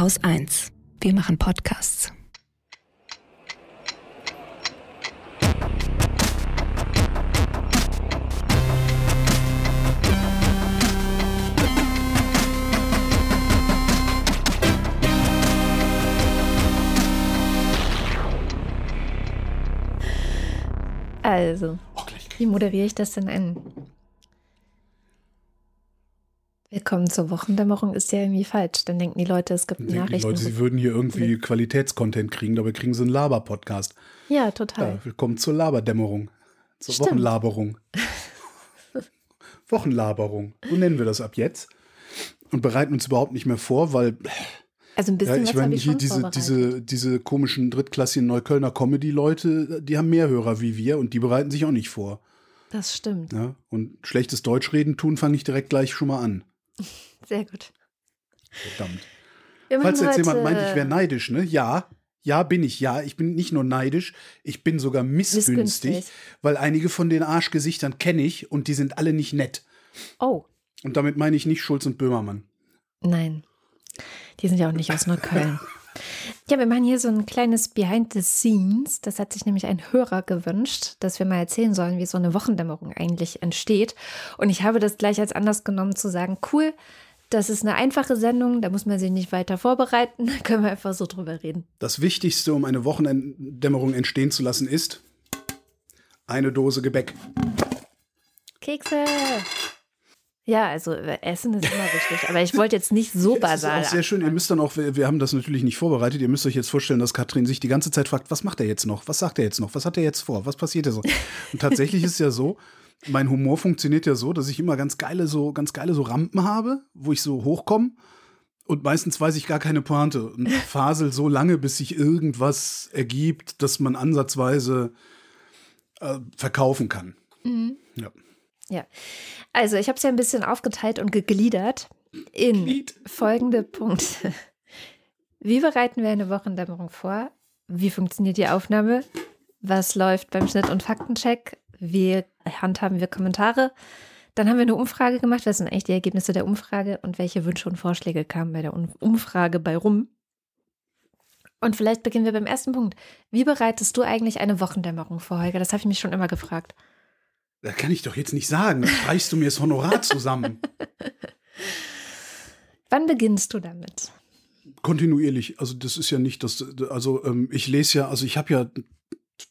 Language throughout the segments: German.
Haus 1. Wir machen Podcasts. Also, Oh, wie moderiere ich das denn ein? Willkommen zur Wochendämmerung ist ja irgendwie falsch. Dann denken die Leute, es gibt Denken die Nachrichten. Leute, sie würden hier irgendwie Qualitätscontent kriegen, dabei kriegen sie einen Laber-Podcast. ja, total. Ja, willkommen zur Laberdämmerung. Zur Stimmt. Wochenlaberung. Wochenlaberung. So nennen wir das ab jetzt. Und bereiten uns überhaupt nicht mehr vor, weil Also ein ja, bisschen ich was meine, ich hier diese, diese, diese komischen drittklassigen Neuköllner Comedy-Leute, die haben mehr Hörer wie wir und die bereiten sich auch nicht vor. Das stimmt. Ja? Und schlechtes Deutschreden tun fange ich direkt gleich schon mal an. Sehr gut. Verdammt. Wir Falls jetzt jemand meint, ich wäre neidisch, ne? Ja, ja, bin ich. Ja, ich bin nicht nur neidisch, ich bin sogar missgünstig, Missgünstig. weil einige von den Arschgesichtern kenne ich und die sind alle nicht nett. Oh, Und damit meine ich nicht Schulz und Böhmermann. nein. Die sind ja auch nicht aus Neukölln. Ja, wir machen hier so ein kleines Behind the Scenes. Das hat sich nämlich ein Hörer gewünscht, dass wir mal erzählen sollen, wie so eine Wochendämmerung eigentlich entsteht. Und ich habe das gleich als Anlass genommen zu sagen, cool, das ist eine einfache Sendung, da muss man sich nicht weiter vorbereiten, da können wir einfach so drüber reden. Das Wichtigste, um eine Wochendämmerung entstehen zu lassen, ist eine Dose Gebäck. Kekse! Ja, also äh, Essen ist immer wichtig, aber ich wollte jetzt nicht so Das ist basal. auch sehr schön. Ihr müsst dann auch, wir haben das natürlich nicht vorbereitet. Ihr müsst euch jetzt vorstellen, dass Katrin sich die ganze Zeit fragt, was macht er jetzt noch? Was sagt er jetzt noch? Was hat er jetzt vor? Was passiert da so? Und tatsächlich ist es ja so, mein Humor funktioniert ja so, dass ich immer ganz geile so, ganz geile so Rampen habe, wo ich so hochkomme. Und meistens weiß ich gar keine Pointe und fasel so lange, bis sich irgendwas ergibt, dass man ansatzweise äh, verkaufen kann. Ja. Ja, also ich habe es ja ein bisschen aufgeteilt und gegliedert in Glied. folgende Punkte. Wie bereiten wir eine Wochendämmerung vor? Wie funktioniert die Aufnahme? Was läuft beim Schnitt und Faktencheck? Wie handhaben wir Kommentare? Dann haben wir eine Umfrage gemacht. Was sind eigentlich die Ergebnisse der Umfrage und welche Wünsche und Vorschläge kamen bei der Um- Umfrage bei rum? Und vielleicht beginnen wir beim ersten Punkt. Wie bereitest du eigentlich eine Wochendämmerung vor, Holger? Das habe ich mich schon immer gefragt. Das kann ich doch jetzt nicht sagen. Dann Reichst du mir das Honorar zusammen? Wann beginnst du damit? Kontinuierlich. Also das ist ja nicht das. Also ähm, ich lese ja, also ich habe ja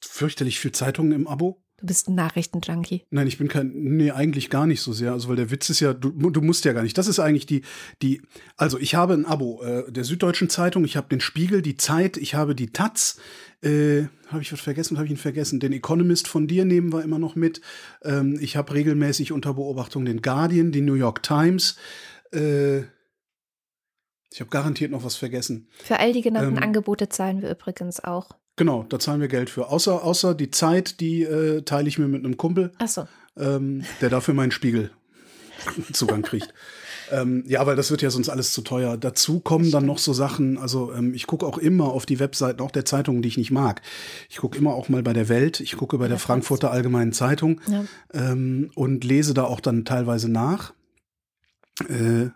fürchterlich viel Zeitungen im Abo. Du bist ein Nachrichtenjunkie. Nein, ich bin kein, nee, eigentlich gar nicht so sehr. Also, weil der Witz ist ja, du, du musst ja gar nicht. Das ist eigentlich die, die, also ich habe ein Abo äh, der Süddeutschen Zeitung, ich habe den Spiegel, die Zeit, ich habe die Taz, äh, habe ich was vergessen, habe ich ihn vergessen? Den Economist von dir nehmen wir immer noch mit. Ähm, ich habe regelmäßig unter Beobachtung den Guardian, die New York Times. Äh, ich habe garantiert noch was vergessen. Für all die genannten Ähm, Angebote zahlen wir übrigens auch. Genau, da zahlen wir Geld für. Außer, außer die Zeit, die äh, teile ich mir mit einem Kumpel Achso. ähm, der dafür meinen Spiegel Zugang kriegt. ähm, ja, weil das wird ja sonst alles zu teuer. Dazu kommen dann noch so Sachen, also ähm, ich gucke auch immer auf die Webseiten, auch der Zeitungen, die ich nicht mag. Ich gucke immer auch mal bei der Welt, ich gucke bei der Frankfurter Allgemeinen Zeitung Ja. ähm, und lese da auch dann teilweise nach. Äh,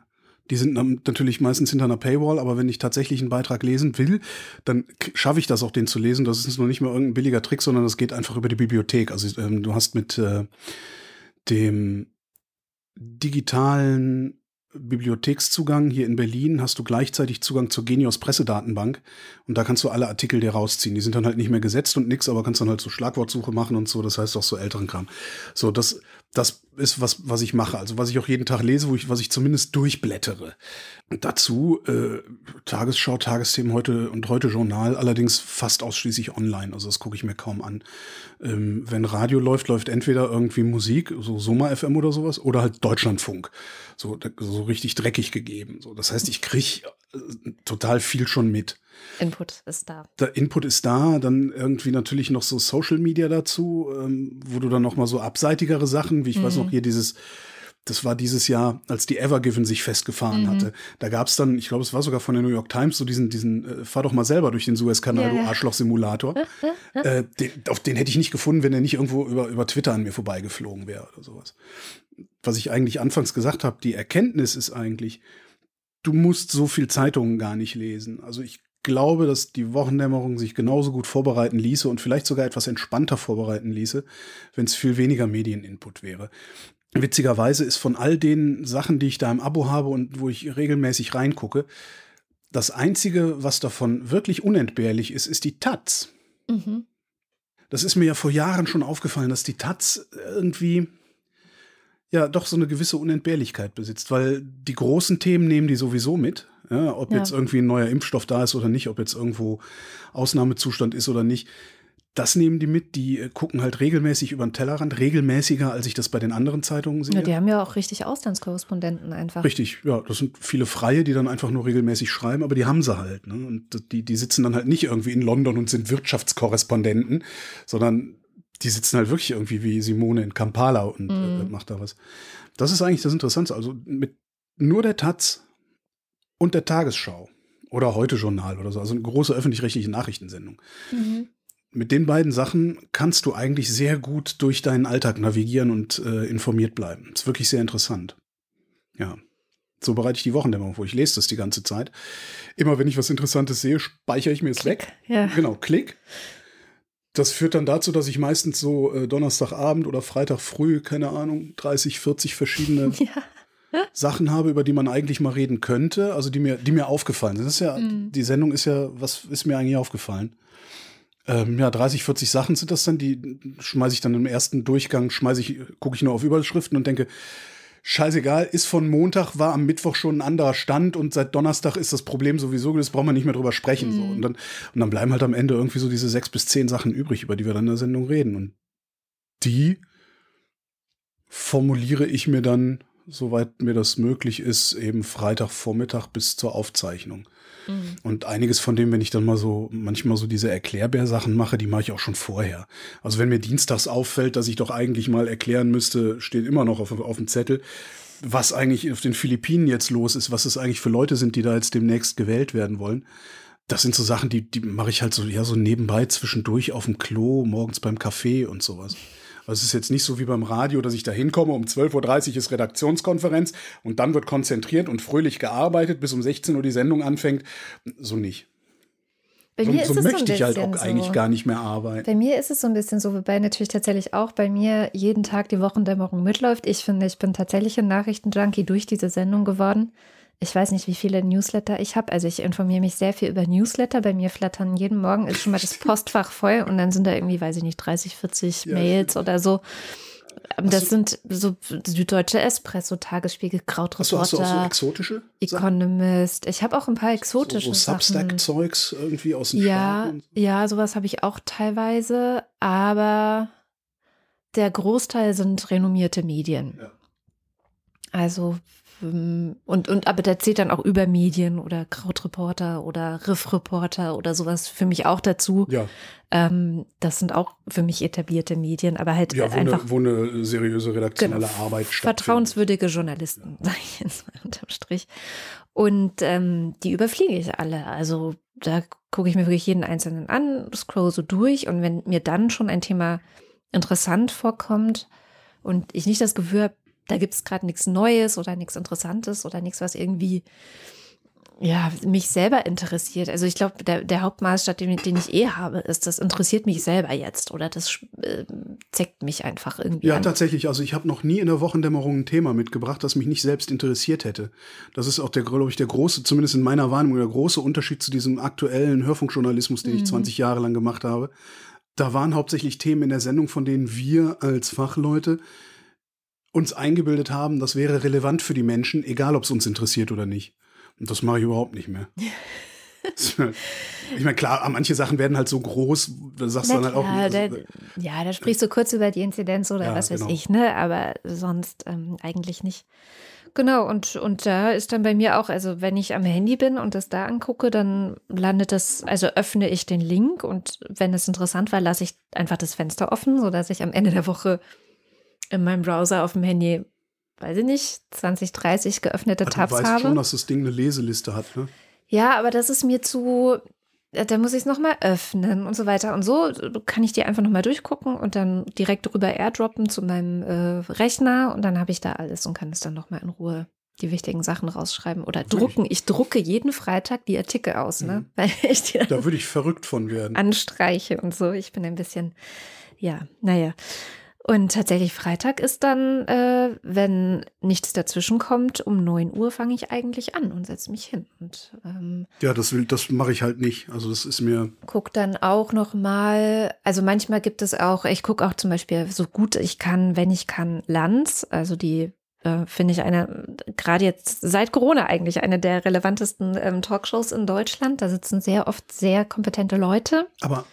die sind natürlich meistens hinter einer Paywall, aber wenn ich tatsächlich einen Beitrag lesen will, dann schaffe ich das auch, den zu lesen. Das ist noch nicht mal irgendein billiger Trick, sondern das geht einfach über die Bibliothek. Also ähm, du hast mit äh, dem digitalen Bibliothekszugang hier in Berlin hast du gleichzeitig Zugang zur Genius Pressedatenbank und da kannst du alle Artikel dir rausziehen. Die sind dann halt nicht mehr gesetzt und nix, aber kannst dann halt so Schlagwortsuche machen und so, das heißt auch so älteren Kram. So, das, das ist was, was ich mache, also was ich auch jeden Tag lese, wo ich, was ich zumindest durchblättere. Dazu äh, Tagesschau, Tagesthemen heute und heute Journal, allerdings fast ausschließlich online. Also das gucke ich mir kaum an. Ähm, wenn Radio läuft, läuft entweder irgendwie Musik, so Soma FM oder sowas, oder halt Deutschlandfunk. So, so richtig dreckig gegeben. So, das heißt, ich krieg äh, total viel schon mit. Input ist da. Der Input ist da, dann irgendwie natürlich noch so Social Media dazu, ähm, wo du dann noch mal so abseitigere Sachen, wie ich weiß noch hier dieses das war dieses Jahr, als die Evergiven sich festgefahren hatte. Da gab es dann, ich glaube, es war sogar von der New York Times, so diesen, diesen, äh, fahr doch mal selber durch den Suezkanal, Ja, du. Arschloch-Simulator. äh, den, auf den hätte ich nicht gefunden, wenn er nicht irgendwo über, über Twitter an mir vorbeigeflogen wäre oder sowas. Was ich eigentlich anfangs gesagt habe, die Erkenntnis ist eigentlich, du musst so viel Zeitungen gar nicht lesen. Also ich glaube, dass die Wochendämmerung sich genauso gut vorbereiten ließe und vielleicht sogar etwas entspannter vorbereiten ließe, wenn es viel weniger Medieninput wäre. Witzigerweise ist von all den Sachen, die ich da im Abo habe und wo ich regelmäßig reingucke, das einzige, was davon wirklich unentbehrlich ist, ist die Taz. Mhm. Das ist mir ja vor Jahren schon aufgefallen, dass die Taz irgendwie ja doch so eine gewisse Unentbehrlichkeit besitzt, weil die großen Themen nehmen die sowieso mit. Ja, ob ja. jetzt irgendwie ein neuer Impfstoff da ist oder nicht, ob jetzt irgendwo Ausnahmezustand ist oder nicht. Das nehmen die mit, die äh, gucken halt regelmäßig über den Tellerrand, regelmäßiger, als ich das bei den anderen Zeitungen sehe. Ja, die haben ja auch richtig Auslandskorrespondenten einfach. Richtig, ja, das sind viele Freie, die dann einfach nur regelmäßig schreiben, aber die haben sie halt. Ne? Und die, die sitzen dann halt nicht irgendwie in London und sind Wirtschaftskorrespondenten, sondern die sitzen halt wirklich irgendwie wie Simone in Kampala und mm. äh, macht da was. Das ist eigentlich das Interessante. Also mit nur der Taz und der Tagesschau oder heute Journal oder so, also eine große öffentlich-rechtliche Nachrichtensendung. Mhm. Mit den beiden Sachen kannst du eigentlich sehr gut durch deinen Alltag navigieren und äh, informiert bleiben. ist wirklich sehr interessant. Ja. So bereite ich die Wochendämmerung vor. Ich lese das die ganze Zeit. Immer wenn ich was Interessantes sehe, speichere ich mir es weg. Ja. Genau, klick. Das führt dann dazu, dass ich meistens so äh, Donnerstagabend oder Freitag früh, keine Ahnung, 30, 40 verschiedene ja. Sachen habe, über die man eigentlich mal reden könnte, also die mir, die mir aufgefallen sind. Das ist ja, mhm. die Sendung ist ja, was ist mir eigentlich aufgefallen? Ähm, ja, 30, 40 Sachen sind das dann, die schmeiße ich dann im ersten Durchgang, schmeiße ich, gucke ich nur auf Überschriften und denke, scheißegal, ist von Montag, war am Mittwoch schon ein anderer Stand und seit Donnerstag ist das Problem sowieso, das braucht man nicht mehr drüber sprechen. Mhm. So. Und, dann, und dann bleiben halt am Ende irgendwie so diese sechs bis zehn Sachen übrig, über die wir dann in der Sendung reden. Und die formuliere ich mir dann, soweit mir das möglich ist, eben Freitagvormittag bis zur Aufzeichnung. Mhm. Und einiges von dem, wenn ich dann mal so, manchmal so diese Erklärbär-Sachen mache, die mache ich auch schon vorher. Also wenn mir dienstags auffällt, dass ich doch eigentlich mal erklären müsste, steht immer noch auf, auf dem Zettel, was eigentlich auf den Philippinen jetzt los ist, was es eigentlich für Leute sind, die da jetzt demnächst gewählt werden wollen. Das sind so Sachen, die, die mache ich halt so, ja, so nebenbei zwischendurch auf dem Klo, morgens beim Kaffee und sowas. Also es ist jetzt nicht so wie beim Radio, dass ich da hinkomme, um 12.30 Uhr ist Redaktionskonferenz und dann wird konzentriert und fröhlich gearbeitet, bis um 16 Uhr die Sendung anfängt. So nicht. Bei mir so, so möchte so ich halt auch so. eigentlich gar nicht mehr arbeiten. Bei mir ist es so ein bisschen so, wobei natürlich tatsächlich auch bei mir jeden Tag die Wochendämmerung mitläuft. Ich finde, ich bin tatsächlich ein Nachrichtenjunkie durch diese Sendung geworden ich weiß nicht, wie viele Newsletter ich habe. Also ich informiere mich sehr viel über Newsletter. Bei mir flattern jeden Morgen ist schon mal das Postfach voll und dann sind da irgendwie, weiß ich nicht, 30, 40 ja, Mails oder so. Das sind so Süddeutsche Espresso, Tagesspiegel, Krautreporter. Hast du, hast du auch so exotische? Economist. Ich habe auch ein paar exotische so, so Substack-Zeugs irgendwie aus dem Ja, Schwaben. ja, sowas habe ich auch teilweise, aber der Großteil sind renommierte Medien. Ja. Also und, und aber da zählt dann auch über Medien oder Krautreporter oder Riffreporter oder sowas für mich auch dazu. Ja. Ähm, das sind auch für mich etablierte Medien, aber halt ja, wo einfach. Eine, wo eine seriöse redaktionelle genau, Arbeit stattfindet. Vertrauenswürdige Journalisten, ja. sage ich jetzt mal unterm Strich. Und ähm, die überfliege ich alle. Also da gucke ich mir wirklich jeden einzelnen an, scroll so durch und wenn mir dann schon ein Thema interessant vorkommt und ich nicht das Gefühl habe, da gibt es gerade nichts Neues oder nichts Interessantes oder nichts, was irgendwie ja, mich selber interessiert. Also ich glaube, der, der Hauptmaßstab, den, den, ich eh habe, ist, das interessiert mich selber jetzt oder das äh, zeckt mich einfach irgendwie. Ja, an. tatsächlich. Also ich habe noch nie in der Wochendämmerung ein Thema mitgebracht, das mich nicht selbst interessiert hätte. Das ist auch der, glaube ich, der große, zumindest in meiner Wahrnehmung, der große Unterschied zu diesem aktuellen Hörfunkjournalismus, den mhm. ich 20 Jahre lang gemacht habe. Da waren hauptsächlich Themen in der Sendung, von denen wir als Fachleute uns eingebildet haben, das wäre relevant für die Menschen, egal ob es uns interessiert oder nicht. Und das mache ich überhaupt nicht mehr. ich meine, klar, manche Sachen werden halt so groß, da sagst du dann halt auch. Da, ja, da sprichst du kurz über die Inzidenz oder ja, was weiß genau. ich, ne? Aber sonst ähm, eigentlich nicht. Genau, und, und da ist dann bei mir auch, also wenn ich am Handy bin und das da angucke, dann landet das, also öffne ich den Link und wenn es interessant war, lasse ich einfach das Fenster offen, sodass ich am Ende der Woche in meinem Browser auf dem Handy, weiß ich nicht, 20, 30 geöffnete Tabs habe. Du weißt habe. schon, dass das Ding eine Leseliste hat, ne? Ja, aber das ist mir zu, da muss ich es nochmal öffnen und so weiter. Und so kann ich die einfach nochmal durchgucken und dann direkt rüber airdroppen zu meinem äh, Rechner und dann habe ich da alles und kann es dann nochmal in Ruhe die wichtigen Sachen rausschreiben oder drucken. Ich drucke jeden Freitag die Artikel aus, ne? Mhm. Weil ich die da würde ich verrückt von werden. Anstreiche und so. Ich bin ein bisschen, ja, naja. Und tatsächlich Freitag ist dann, äh, wenn nichts dazwischen kommt, um 9 Uhr fange ich eigentlich an und setze mich hin. Und, ähm, ja, das will, das mache ich halt nicht. Also das ist mir. Guck dann auch noch mal. Also manchmal gibt es auch. Ich gucke auch zum Beispiel so gut ich kann, wenn ich kann, Lanz. Also die äh, finde ich eine gerade jetzt seit Corona eigentlich eine der relevantesten ähm, Talkshows in Deutschland. Da sitzen sehr oft sehr kompetente Leute. Aber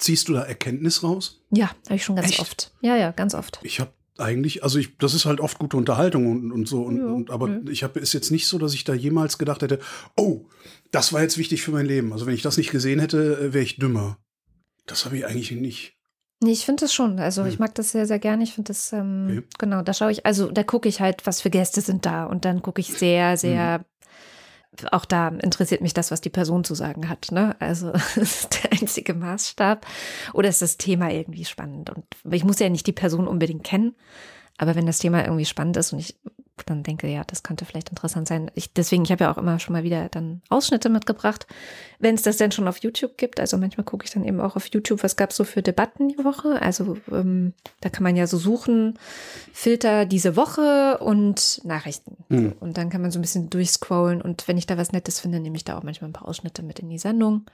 Ziehst du da Erkenntnis raus? Ja, habe ich schon ganz Echt? oft. Ja, ja, ganz oft. Ich habe eigentlich, also ich, das ist halt oft gute Unterhaltung und, und so. Und, ja, und aber ja. ich habe ist jetzt nicht so, dass ich da jemals gedacht hätte, oh, das war jetzt wichtig für mein Leben. Also wenn ich das nicht gesehen hätte, äh, wäre ich dümmer. Das habe ich eigentlich nicht. Nee, ich finde das schon. Also ich mag das sehr, sehr gerne. Ich finde das, ähm, okay. genau, da schaue ich, also da gucke ich halt, was für Gäste sind da und dann gucke ich sehr, sehr hm auch da interessiert mich das, was die Person zu sagen hat. Ne? Also das ist der einzige Maßstab. Oder ist das Thema irgendwie spannend? Und ich muss ja nicht die Person unbedingt kennen, aber wenn das Thema irgendwie spannend ist und ich dann denke, ja, das könnte vielleicht interessant sein. Ich, deswegen, ich habe ja auch immer schon mal wieder dann Ausschnitte mitgebracht, wenn es das denn schon auf YouTube gibt. Also manchmal gucke ich dann eben auch auf YouTube, was gab es so für Debatten die Woche. Also ähm, da kann man ja so suchen, Filter diese Woche und Nachrichten. Mhm. Und dann kann man so ein bisschen durchscrollen und wenn ich da was Nettes finde, nehme ich da auch manchmal ein paar Ausschnitte mit in die Sendung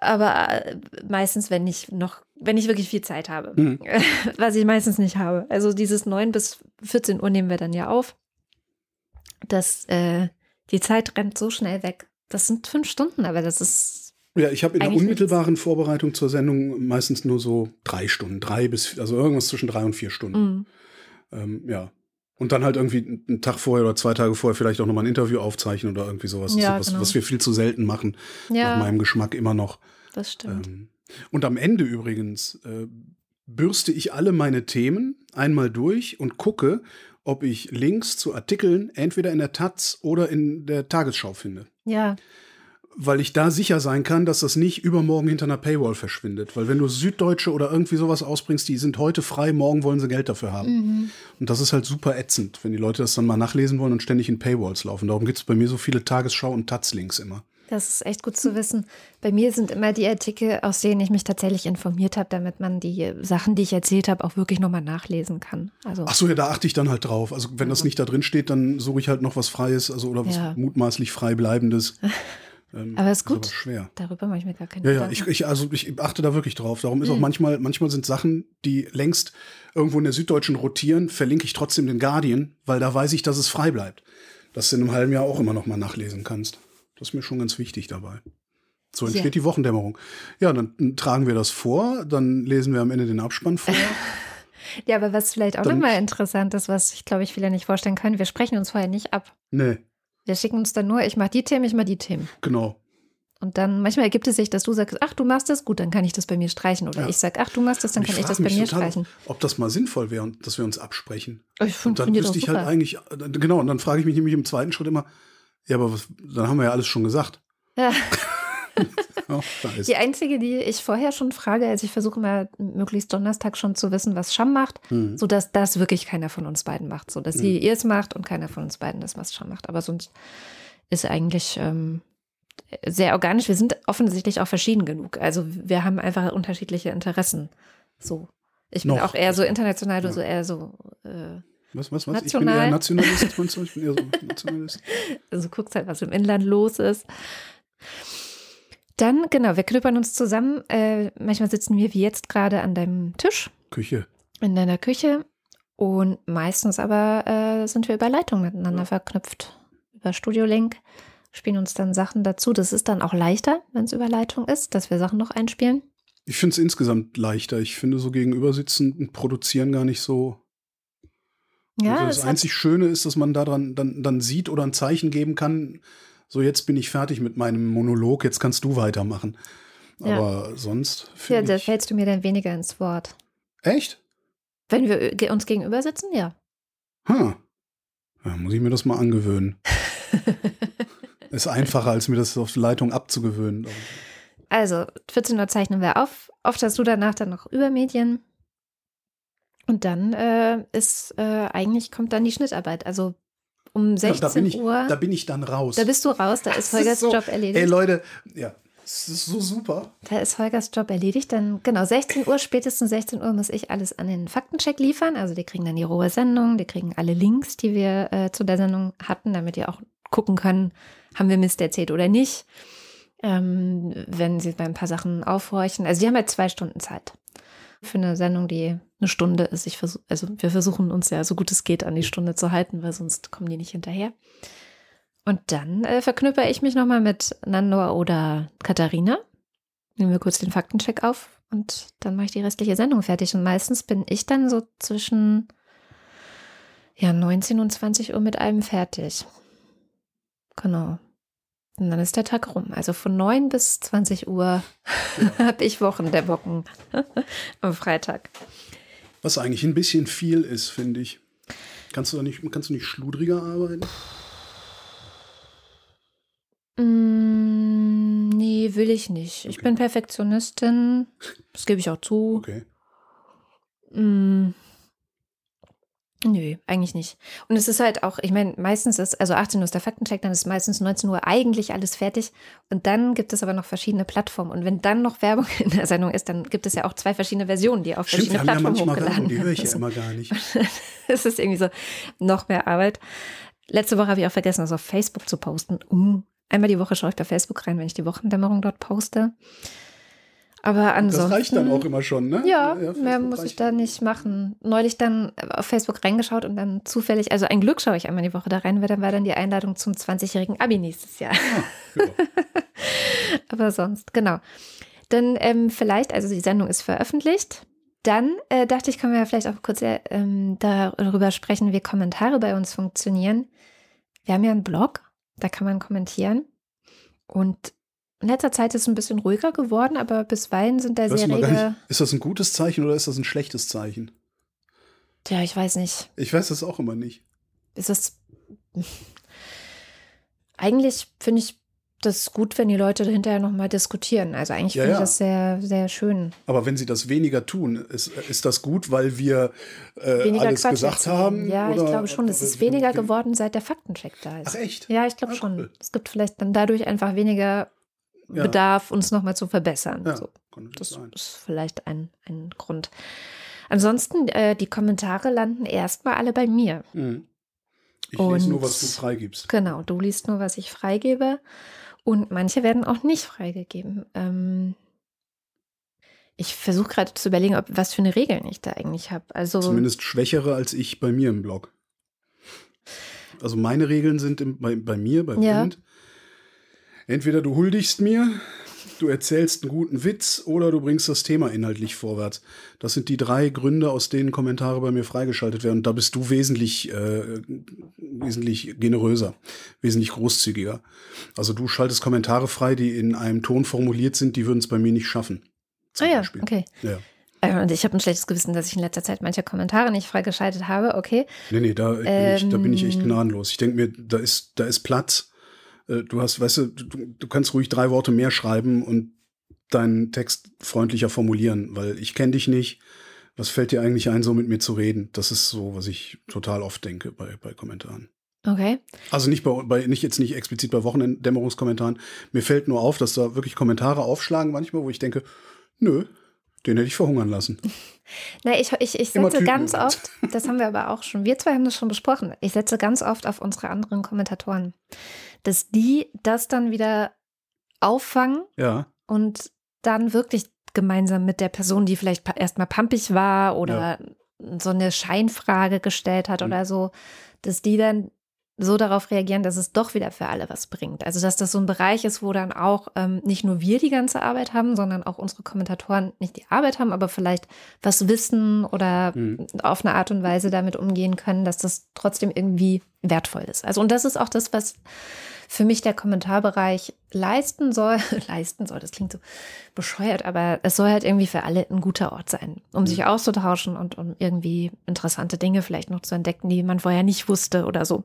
aber äh, meistens, wenn ich noch, wenn ich wirklich viel Zeit habe, mhm. was ich meistens nicht habe. Also dieses 9 bis 14 Uhr nehmen wir dann ja auf. Das, äh, die Zeit rennt so schnell weg. Das sind fünf Stunden, aber das ist. Ja, ich habe in der unmittelbaren nichts. Vorbereitung zur Sendung meistens nur so drei Stunden, drei bis, also irgendwas zwischen drei und vier Stunden. Mhm. Ähm, ja. Und dann halt irgendwie einen Tag vorher oder zwei Tage vorher vielleicht auch nochmal ein Interview aufzeichnen oder irgendwie sowas. Ja, so was, genau. was wir viel zu selten machen. Ja. Nach meinem Geschmack immer noch. Das stimmt. Ähm, und am Ende übrigens äh, bürste ich alle meine Themen einmal durch und gucke, ob ich Links zu Artikeln entweder in der Taz oder in der Tagesschau finde. Ja weil ich da sicher sein kann, dass das nicht übermorgen hinter einer Paywall verschwindet. Weil wenn du Süddeutsche oder irgendwie sowas ausbringst, die sind heute frei, morgen wollen sie Geld dafür haben. Mhm. Und das ist halt super ätzend, wenn die Leute das dann mal nachlesen wollen und ständig in Paywalls laufen. Darum gibt es bei mir so viele Tagesschau- und Taz-Links immer. Das ist echt gut zu wissen. Bei mir sind immer die Artikel, aus denen ich mich tatsächlich informiert habe, damit man die Sachen, die ich erzählt habe, auch wirklich nochmal nachlesen kann. Also Ach so, ja, da achte ich dann halt drauf. Also wenn das nicht da drin steht, dann suche ich halt noch was Freies, also oder was ja. mutmaßlich frei bleibendes. Ähm, aber ist gut. Ist schwer. Darüber mache ich mir gar keine Ja, ja, ich, ich, also ich achte da wirklich drauf. Darum ist mhm. auch manchmal, manchmal sind Sachen, die längst irgendwo in der Süddeutschen rotieren, verlinke ich trotzdem den Guardian, weil da weiß ich, dass es frei bleibt. Dass du in einem halben Jahr auch immer noch mal nachlesen kannst. Das ist mir schon ganz wichtig dabei. So entsteht yeah. die Wochendämmerung. Ja, dann tragen wir das vor, dann lesen wir am Ende den Abspann vor. ja, aber was vielleicht auch nochmal interessant ist, was ich glaube ich viele nicht vorstellen können, wir sprechen uns vorher nicht ab. Nee. Wir schicken uns dann nur, ich mache die Themen, ich mache die Themen. Genau. Und dann manchmal ergibt es sich, dass du sagst, ach, du machst das, gut, dann kann ich das bei mir streichen. Oder ja. ich sage, ach, du machst das, dann kann ich das bei mir streichen. Ob das mal sinnvoll wäre, dass wir uns absprechen. Ich finde dann wüsste ich halt eigentlich, genau, und dann frage ich mich nämlich im zweiten Schritt immer, ja, aber was, dann haben wir ja alles schon gesagt. Ja. oh, die einzige, die ich vorher schon frage, also ich versuche mal möglichst Donnerstag schon zu wissen, was Scham macht, mhm. sodass das wirklich keiner von uns beiden macht. So dass mhm. sie ihr es macht und keiner von uns beiden das, was Scham macht. Aber sonst ist eigentlich ähm, sehr organisch. Wir sind offensichtlich auch verschieden genug. Also wir haben einfach unterschiedliche Interessen. So. Ich bin Noch. auch eher so international, du ja. so eher so. Äh, was, was, was? National. Ich bin eher Nationalist, Ich bin eher so Nationalist. Also du guckst halt, was im Inland los ist. Dann, genau, wir knüppern uns zusammen. Äh, manchmal sitzen wir wie jetzt gerade an deinem Tisch. Küche. In deiner Küche. Und meistens aber äh, sind wir über Leitung miteinander ja. verknüpft. Über Studio Link. Spielen uns dann Sachen dazu. Das ist dann auch leichter, wenn es über Leitung ist, dass wir Sachen noch einspielen. Ich finde es insgesamt leichter. Ich finde so gegenüber sitzen und produzieren gar nicht so ja, also das einzig Schöne ist, dass man daran dann, dann sieht oder ein Zeichen geben kann, so jetzt bin ich fertig mit meinem Monolog, jetzt kannst du weitermachen. Ja. Aber sonst. Ja, da fällst du mir dann weniger ins Wort. Echt? Wenn wir uns gegenüber sitzen, ja. Hm. Ja, muss ich mir das mal angewöhnen. ist einfacher, als mir das auf die Leitung abzugewöhnen. Also, 14 Uhr zeichnen wir auf. Oft hast du danach dann noch Übermedien. Und dann äh, ist äh, eigentlich kommt dann die Schnittarbeit. Also um Ja, 16 da, bin ich, Uhr. da bin ich dann raus. Da bist du raus, da ist Holgers so, Job erledigt. Ey Leute, ja, das ist so super. Da ist Holgers Job erledigt. Dann, genau, 16 Uhr, spätestens 16 Uhr muss ich alles an den Faktencheck liefern. Also die kriegen dann die rohe Sendung, die kriegen alle Links, die wir äh, zu der Sendung hatten, damit die auch gucken können, haben wir Mist erzählt oder nicht. Ähm, wenn sie bei ein paar Sachen aufhorchen. Also die haben halt zwei Stunden Zeit. Für eine Sendung, die eine Stunde ist. Ich versuch, also wir versuchen uns ja so gut es geht an die Stunde zu halten, weil sonst kommen die nicht hinterher. Und dann äh, verknüpper ich mich nochmal mit Nando oder Katharina. Nehmen wir kurz den Faktencheck auf und dann mache ich die restliche Sendung fertig. Und meistens bin ich dann so zwischen ja, 19 und 20 Uhr mit allem fertig. Genau. Und dann ist der Tag rum. Also von 9 bis 20 Uhr habe ich Wochen der Wochen am Freitag. Was eigentlich ein bisschen viel ist, finde ich. Kannst du da nicht, kannst du nicht schludriger arbeiten? Mm, nee, will ich nicht. Ich Okay. bin Perfektionistin. Das gebe ich auch zu. Okay. Mm. Nö, eigentlich nicht. Und es ist halt auch, ich meine, meistens ist, also 18 Uhr ist der Faktencheck, dann ist meistens 19 Uhr eigentlich alles fertig. Und dann gibt es aber noch verschiedene Plattformen. Und wenn dann noch Werbung in der Sendung ist, dann gibt es ja auch zwei verschiedene Versionen, die auf Stimmt, wir verschiedene haben ja Plattformen manchmal hochgeladen Werbung, die höre ich ja immer gar nicht. Es ist irgendwie so noch mehr Arbeit. Letzte Woche habe ich auch vergessen, das auf Facebook zu posten. Uh, einmal die Woche schaue ich bei Facebook rein, wenn ich die Wochendämmerung dort poste. Aber ansonsten. Das reicht dann auch immer schon, ne? Ja, Facebook mehr muss ich da nicht machen. Neulich dann auf Facebook reingeschaut und dann zufällig, also ein Glück schaue ich einmal die Woche da rein, weil dann war dann die Einladung zum 20-jährigen Abi nächstes Jahr. Ja. Aber sonst, genau. Dann ähm, vielleicht, also die Sendung ist veröffentlicht. Dann äh, dachte ich, können wir ja vielleicht auch kurz äh, ähm, darüber sprechen, wie Kommentare bei uns funktionieren. Wir haben ja einen Blog, da kann man kommentieren. Und in letzter Zeit ist es ein bisschen ruhiger geworden, aber bisweilen sind da sehr rege. ist das ein gutes Zeichen oder ist das ein schlechtes Zeichen? Tja, ich weiß nicht. Ich weiß das auch immer nicht. ist es. Eigentlich finde ich das gut, wenn die Leute hinterher nochmal diskutieren. Also eigentlich Ja, finde ich ja. das sehr, sehr schön. Aber wenn sie das weniger tun, ist, ist das gut, weil wir äh, Weniger alles Quatsch gesagt haben? Ja, oder- ich glaube schon. Es ist weniger geworden, seit der Faktencheck da ist. Ach echt? Ja, ich glaube Ah, schon. cool. Es gibt vielleicht dann dadurch einfach weniger Ja. Bedarf, uns nochmal zu verbessern. Ja, So, das sein. ist vielleicht ein, ein Grund. Ansonsten, äh, die Kommentare landen erstmal alle bei mir. Mhm. Ich lese nur, Und- was du freigibst. Genau, du liest nur, was ich freigebe. Und manche werden auch nicht freigegeben. Ähm, ich versuche gerade zu überlegen, ob, was für eine Regeln ich da eigentlich habe. Also, Zumindest schwächere als ich bei mir im Blog. Also meine Regeln sind im, bei, bei mir, bei Ja. Entweder du huldigst mir, du erzählst einen guten Witz oder du bringst das Thema inhaltlich vorwärts. Das sind die drei Gründe, aus denen Kommentare bei mir freigeschaltet werden. Und da bist du wesentlich, äh, wesentlich generöser, wesentlich großzügiger. Also du schaltest Kommentare frei, die in einem Ton formuliert sind, die würden es bei mir nicht schaffen. Ah ja, Beispiel. okay. Ja. Äh, Und ich habe ein schlechtes Gewissen, dass ich in letzter Zeit manche Kommentare nicht freigeschaltet habe. Okay. Nee, nee, da, bin ich, da bin ich echt Ähm. gnadenlos. Ich denke mir, da ist, da ist Platz. Äh, Du hast, weißt du, du, du kannst ruhig drei Worte mehr schreiben und deinen Text freundlicher formulieren, weil ich kenne dich nicht. Was fällt dir eigentlich ein, so mit mir zu reden? Das ist so, was ich total oft denke bei, bei Kommentaren. Okay. Also nicht bei, bei, nicht jetzt nicht explizit bei Wochendämmerungskommentaren. Mir fällt nur auf, dass da wirklich Kommentare aufschlagen manchmal, wo ich denke, nö, den hätte ich verhungern lassen. Na, ich, ich, ich setze ganz oft, das haben wir aber auch schon, wir zwei haben das schon besprochen, ich setze ganz oft auf unsere anderen Kommentatoren, dass die das dann wieder auffangen Ja, und dann wirklich gemeinsam mit der Person, die vielleicht erstmal pampig war oder so eine Scheinfrage gestellt hat Mhm. oder so, dass die dann so darauf reagieren, dass es doch wieder für alle was bringt. Also dass das so ein Bereich ist, wo dann auch ähm, nicht nur wir die ganze Arbeit haben, sondern auch unsere Kommentatoren nicht die Arbeit haben, aber vielleicht was wissen oder Mhm. auf eine Art und Weise damit umgehen können, dass das trotzdem irgendwie wertvoll ist. Also und das ist auch das, was für mich der Kommentarbereich leisten soll. leisten soll, das klingt so bescheuert, aber es soll halt irgendwie für alle ein guter Ort sein, um sich auszutauschen und um irgendwie interessante Dinge vielleicht noch zu entdecken, die man vorher nicht wusste oder so.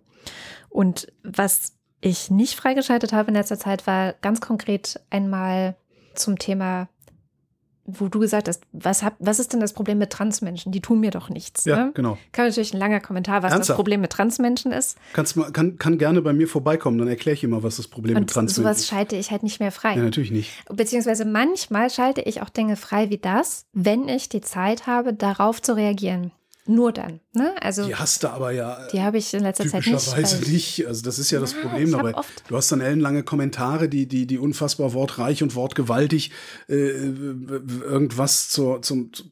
Und was ich nicht freigeschaltet habe in letzter Zeit, war ganz konkret einmal zum Thema wo du gesagt hast, was, hab, was ist denn das Problem mit Transmenschen? Die tun mir doch nichts. Ja, ne? genau. Kam natürlich ein langer Kommentar, was das Ernsthaft? Problem mit Transmenschen ist. Kannst mal, kann, kann gerne bei mir vorbeikommen, dann erkläre ich immer, was das Problem mit Und Transmenschen sowas ist. schalte ich halt nicht mehr frei. Ja, natürlich nicht. Beziehungsweise manchmal schalte ich auch Dinge frei wie das, wenn ich die Zeit habe, darauf zu reagieren. Nur dann. Ne? Also Die hast du aber ja die habe ich in letzter Zeit nicht. nicht. Also das ist ja das Ja, Problem dabei. Du hast dann ellenlange Kommentare, die, die, die unfassbar wortreich und wortgewaltig äh, irgendwas zur, zum, zu,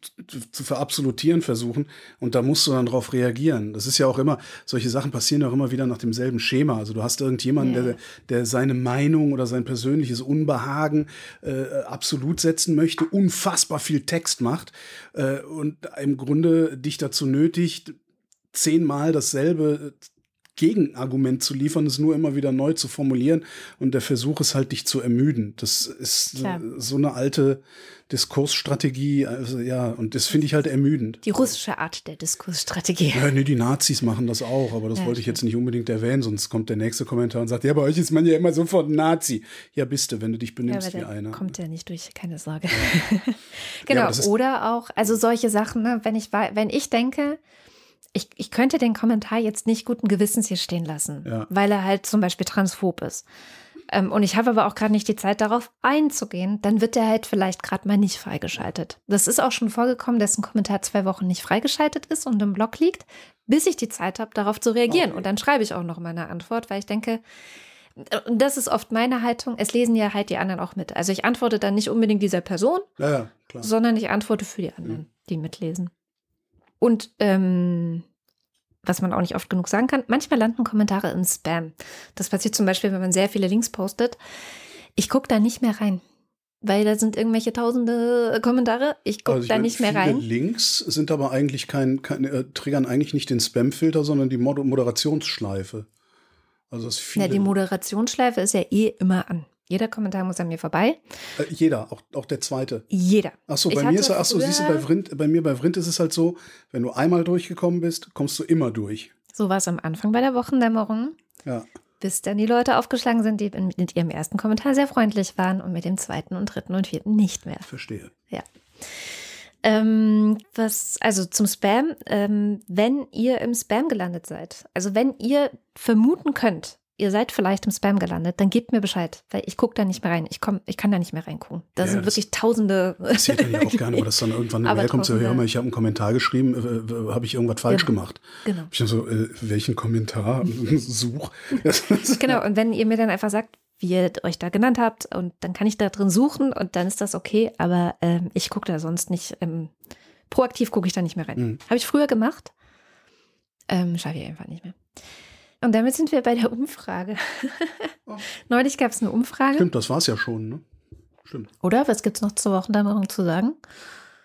zu verabsolutieren versuchen. Und da musst du dann drauf reagieren. Das ist ja auch immer, solche Sachen passieren auch immer wieder nach demselben Schema. Also du hast irgendjemanden, Ja. der, der seine Meinung oder sein persönliches Unbehagen äh, absolut setzen möchte, unfassbar viel Text macht äh, und im Grunde dich dazu nötigt, zehnmal dasselbe Gegenargument zu liefern, es nur immer wieder neu zu formulieren und der Versuch ist halt, dich zu ermüden. Das ist Klar. so eine alte Diskursstrategie, also ja, und das finde ich halt ermüdend. Die russische Art der Diskursstrategie. Ja, nee, die Nazis machen das auch, aber das Ja, wollte ich jetzt nicht unbedingt erwähnen, sonst kommt der nächste Kommentar und sagt, ja, bei euch ist man ja immer sofort Nazi. Ja, bist du, wenn du dich Ja, benimmst aber wie einer. kommt ja nicht durch, keine Sorge. Ja, genau. Oder auch, also solche Sachen, ne, wenn ich wenn ich denke, ich, ich könnte den Kommentar jetzt nicht guten Gewissens hier stehen lassen, Ja. weil er halt zum Beispiel transphob ist. Ähm, und ich habe aber auch gerade nicht die Zeit, darauf einzugehen, dann wird der halt vielleicht gerade mal nicht freigeschaltet. Das ist auch schon vorgekommen, dass ein Kommentar zwei Wochen nicht freigeschaltet ist und im Blog liegt, bis ich die Zeit habe, darauf zu reagieren. Okay. Und dann schreibe ich auch noch meine Antwort, weil ich denke, und das ist oft meine Haltung, es lesen ja halt die anderen auch mit. Also ich antworte dann nicht unbedingt dieser Person, Ja, sondern ich antworte für die anderen, die mitlesen. Und ähm, was man auch nicht oft genug sagen kann, manchmal landen Kommentare in Spam. Das passiert zum Beispiel, wenn man sehr viele Links postet. Ich gucke da nicht mehr rein, weil da sind irgendwelche tausende Kommentare. Ich gucke Also da nicht mehr viele rein. Links sind aber eigentlich kein, kein äh, triggern eigentlich nicht den Spam-Filter, sondern die Mod Moderationsschleife. Also es viele, Ja, die Moderationsschleife ist ja eh immer an. Jeder Kommentar muss an mir vorbei. äh, jeder, auch, auch der zweite. Jeder. Ach so, Ich bei mir ist ach so, siehst du, bei, Vrind, bei mir bei Vrind ist es halt so, wenn du einmal durchgekommen bist, kommst du immer durch. So war es am Anfang bei der Wochendämmerung. Ja. bis dann die Leute aufgeschlagen sind, die mit ihrem ersten Kommentar sehr freundlich waren und mit dem zweiten und dritten und vierten nicht mehr. Verstehe. Ähm, was, also zum Spam, ähm, wenn ihr im Spam gelandet seid, also wenn ihr vermuten könnt, ihr seid vielleicht im Spam gelandet, dann gebt mir Bescheid, weil ich gucke da nicht mehr rein. Ich komm, ich kann da nicht mehr reingucken. Da Ja, sind das wirklich tausende. Passiert ja auch gerne, aber dass dann irgendwann eine Mail kommt, so, hör mal, ich habe einen Kommentar geschrieben, äh, äh, habe ich irgendwas falsch Genau. gemacht? Genau. Ich dann so, äh, welchen Kommentar? Such. Genau, und wenn ihr mir dann einfach sagt, wie ihr euch da genannt habt, und dann kann ich da drin suchen und dann ist das okay, aber ähm, ich gucke da sonst nicht, ähm, proaktiv gucke ich da nicht mehr rein. Mhm. Habe ich früher gemacht, ähm, schaffe ich einfach nicht mehr. Und damit sind wir bei der Umfrage. Oh. Neulich gab es eine Umfrage, Stimmt, das war's ja schon, ne? Stimmt. oder? Was gibt es noch zur Wochendämmerung zu sagen?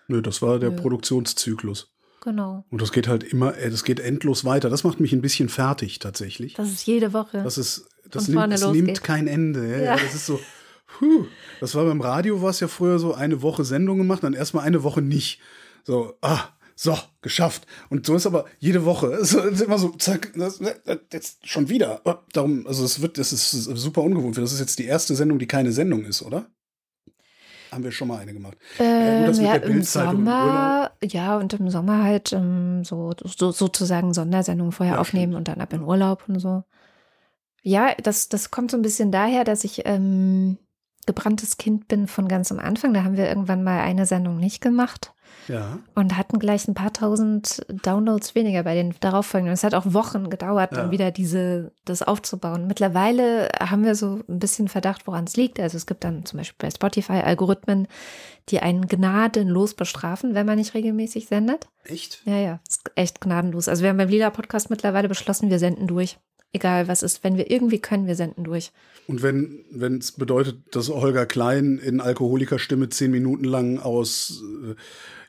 Nö, das war der Nö. Produktionszyklus. Genau. Und das geht halt immer, äh, das geht endlos weiter. Das macht mich ein bisschen fertig tatsächlich. Das ist jede Woche. Das ist, das Von nimmt, das nimmt kein Ende. Ja, ja. Ja. Das ist so, puh. Das war beim Radio, war es ja früher so, eine Woche Sendung gemacht, dann erstmal eine Woche nicht. So, ah, so, geschafft. Und so ist aber jede Woche. Es ist immer so, zack, das, das, jetzt schon wieder. Oh, Darum, also es wird, das ist super ungewohnt. Das ist jetzt die erste Sendung, die keine Sendung ist, oder? Haben wir schon mal eine gemacht. Ähm, mit ja, im Bildzeitung im Sommer, ja, und im Sommer halt ähm, so, so sozusagen Sondersendungen vorher Ja, aufnehmen stimmt. und dann ab in Urlaub und so. Ja, das, das kommt so ein bisschen daher, dass ich ähm, gebranntes Kind bin von ganz am Anfang. Da haben wir irgendwann mal eine Sendung nicht gemacht Ja. und hatten gleich ein paar tausend Downloads weniger bei den darauffolgenden. Es hat auch Wochen gedauert, Ja. um wieder diese, das aufzubauen. Mittlerweile haben wir so ein bisschen Verdacht, woran es liegt. Also es gibt dann zum Beispiel bei Spotify Algorithmen, die einen gnadenlos bestrafen, wenn man nicht regelmäßig sendet. Echt? Ja, ja, ist echt gnadenlos. Also wir haben beim Lila Podcast mittlerweile beschlossen, wir senden durch. Egal was ist, wenn wir irgendwie können, wir senden durch. Und wenn wenn es bedeutet, dass Holger Klein in Alkoholikerstimme zehn Minuten lang aus äh,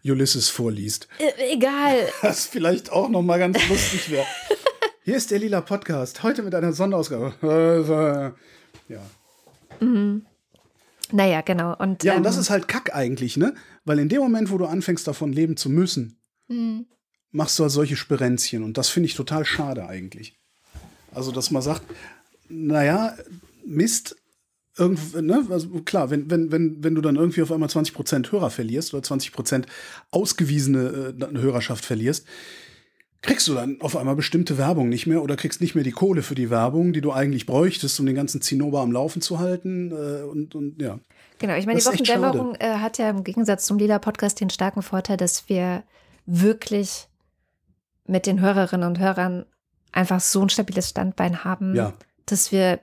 Ulysses vorliest, Äh, egal. was vielleicht auch noch mal ganz lustig wäre. Hier ist der Lila Podcast, heute mit einer Sonderausgabe. ja. Naja, genau. Und, ja, und ähm, das ist halt Kack eigentlich, ne? Weil in dem Moment, wo du anfängst, davon leben zu müssen, hm. machst du halt solche Sperenzchen. Und das finde ich total schade eigentlich. Also, dass man sagt, naja, Mist, irgend, ne, also klar, wenn, wenn, wenn, wenn du dann irgendwie auf einmal 20% Hörer verlierst oder 20% ausgewiesene äh, Hörerschaft verlierst, kriegst du dann auf einmal bestimmte Werbung nicht mehr oder kriegst nicht mehr die Kohle für die Werbung, die du eigentlich bräuchtest, um den ganzen Zinnober am Laufen zu halten. Äh, und, und ja. Genau, ich meine, die Das Wochendämmerung äh, hat ja im Gegensatz zum Lila-Podcast den starken Vorteil, dass wir wirklich mit den Hörerinnen und Hörern einfach so ein stabiles Standbein haben, Ja, dass wir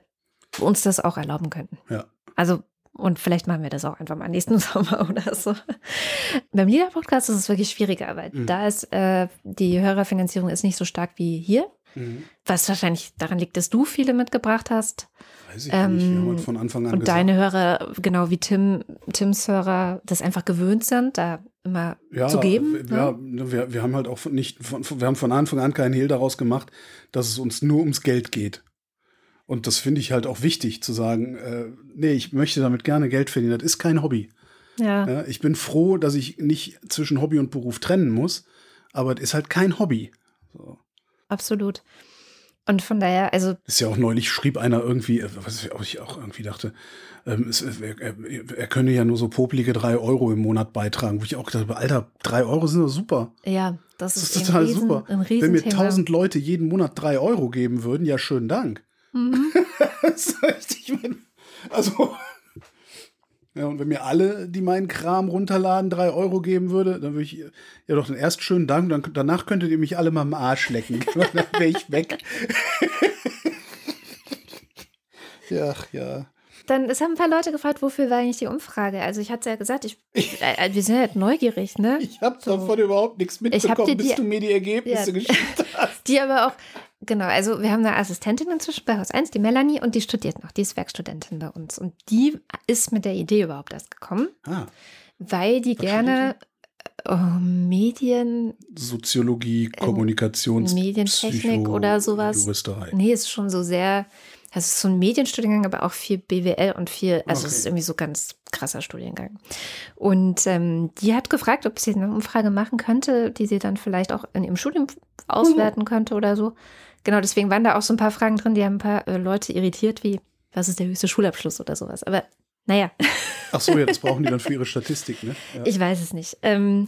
uns das auch erlauben könnten. ja. Also, und vielleicht machen wir das auch einfach mal nächsten Sommer oder so. Beim Lieder-Podcast ist es wirklich schwieriger, weil Mhm. da ist äh, die Hörerfinanzierung ist nicht so stark wie hier. Mhm. Was wahrscheinlich daran liegt, dass du viele mitgebracht hast. Weiß ich Ähm, nicht. Wir haben halt von Anfang an Und gesagt, deine Hörer, genau wie Tim, Tims Hörer, das einfach gewöhnt sind, da immer ja, zu geben. Ja, ne? wir, wir haben halt auch nicht, von, wir haben von Anfang an keinen Hehl daraus gemacht, dass es uns nur ums Geld geht. Und das finde ich halt auch wichtig zu sagen, äh, nee, ich möchte damit gerne Geld verdienen. Das ist kein Hobby. ja. Ja, ich bin froh, dass ich nicht zwischen Hobby und Beruf trennen muss, aber es ist halt kein Hobby. So. absolut. Und von daher, also Ist ja auch neulich schrieb einer irgendwie, äh, was ich auch- irgendwie dachte, ähm, es, er, er, er könne ja nur so poplige drei Euro im Monat beitragen, wo ich auch dachte, Alter, drei Euro sind doch super. ja, das, Das ist, ist total Riesen, super. Wenn mir tausend Leute jeden Monat drei Euro geben würden, ja, schönen Dank. Mhm. Das heißt, ich mein, also, ja, und wenn mir alle, die meinen Kram runterladen, drei Euro geben würde, dann würde ich, ja doch, dann erst schönen Dank, dann, danach könntet ihr mich alle mal am Arsch lecken. dann wäre ich weg. ja, ach, ja. Dann, es haben ein paar Leute gefragt, wofür war eigentlich die Umfrage? Also ich hatte ja gesagt, ich, äh, wir sind halt neugierig, ne? Ich habe So. davon überhaupt nichts Ich mitbekommen, dir bis die- du mir die Ergebnisse Ja. geschickt hast. Die aber auch, genau, also wir haben eine Assistentin inzwischen bei Haus 1, die Melanie, und die studiert noch, die ist Werkstudentin bei uns. Und die ist mit der Idee überhaupt erst gekommen, Ah, weil die gerne äh, Medien, Soziologie, Kommunikations, Ähm, Medientechnik Psycho- oder sowas. Juristerei. nee, ist schon so sehr, das ist so ein Medienstudiengang, aber auch viel BWL und viel, also es Okay. ist irgendwie so ganz krasser Studiengang. Und ähm, die hat gefragt, ob sie eine Umfrage machen könnte, die sie dann vielleicht auch in ihrem Studium auswerten könnte oder so. Genau, deswegen waren da auch so ein paar Fragen drin, die haben ein paar äh, Leute irritiert, wie, was ist der höchste Schulabschluss oder sowas. Aber naja, Ach so, ja, das brauchen die dann für ihre Statistik, ne? Ja. ich weiß es nicht. Ähm,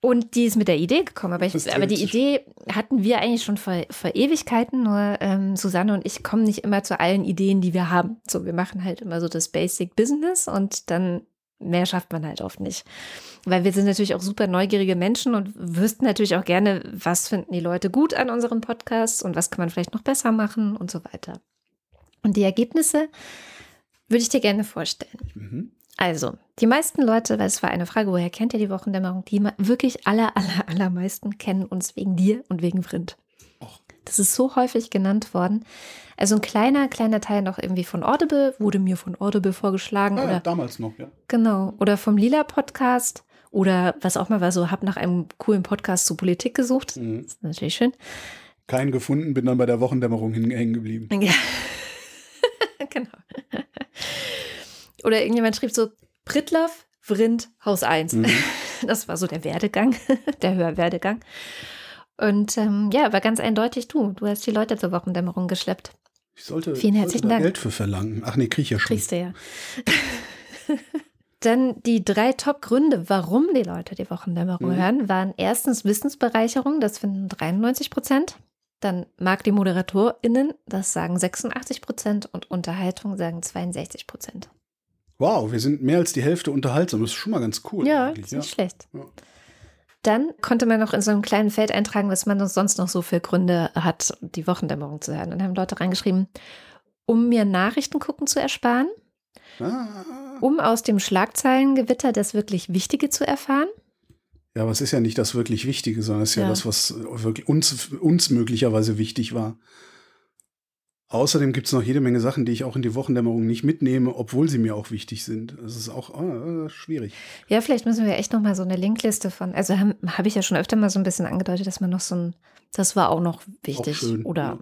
und die ist mit der Idee gekommen, aber, ich, aber die. Idee hatten wir eigentlich schon vor, vor Ewigkeiten, nur ähm, Susanne und ich kommen nicht immer zu allen Ideen, die wir haben. So, wir machen halt immer so das Basic Business und dann mehr schafft man halt oft nicht. Weil wir sind natürlich auch super neugierige Menschen und wüssten natürlich auch gerne, was finden die Leute gut an unseren Podcasts und was kann man vielleicht noch besser machen und so weiter. Und die Ergebnisse würde ich dir gerne vorstellen. Mhm. Also, die meisten Leute, weil es war eine Frage, woher kennt ihr die Wochendämmerung? Die wirklich aller, aller, allermeisten kennen uns wegen dir und wegen Vrind. Das ist so häufig genannt worden. Also ein kleiner, kleiner Teil noch irgendwie von Audible, wurde mir von Audible vorgeschlagen ja, oder damals noch, ja. genau, oder vom Lila Podcast oder was auch mal war so, hab nach einem coolen Podcast zu Politik gesucht. Mhm. Das ist natürlich schön. Keinen gefunden, bin dann bei der Wochendämmerung hängen geblieben. Ja. genau. Oder irgendjemand schrieb so, Pritloff, Vrind, Haus 1. Mhm. Das war so der Werdegang, der Hörwerdegang. Und ähm, ja, war ganz eindeutig du. Du hast die Leute zur Wochendämmerung geschleppt. Ich sollte, Vielen sollte herzlichen da Dank. Geld für verlangen. Ach nee, krieg ich ja schon. Kriegst du ja. Dann die drei Top-Gründe, warum die Leute die Wochendämmerung Mhm. hören, waren erstens Wissensbereicherung, das finden 93 Prozent. Dann mag die ModeratorInnen, das sagen 86 Prozent. Und Unterhaltung sagen 62 Prozent. Wow, wir sind mehr als die Hälfte unterhaltsam. Das ist schon mal ganz cool. Ja, eigentlich, ist nicht schlecht. Ja. Dann konnte man noch in so einem kleinen Feld eintragen, was man sonst noch so für Gründe hat, die Wochendämmerung zu hören. Und haben Leute reingeschrieben, um mir Nachrichten gucken zu ersparen, Ah, um aus dem Schlagzeilengewitter das wirklich Wichtige zu erfahren. ja, aber es ist ja nicht das wirklich Wichtige, sondern es ist ja, Ja. das, was wirklich uns, uns möglicherweise wichtig war. Außerdem gibt es noch jede Menge Sachen, die ich auch in die Wochendämmerung nicht mitnehme, obwohl sie mir auch wichtig sind. Das ist auch ah, schwierig. Ja, vielleicht müssen wir echt noch mal so eine Linkliste von, also habe hab ich ja schon öfter mal so ein bisschen angedeutet, dass man noch so ein, das war auch noch wichtig. schön, Oder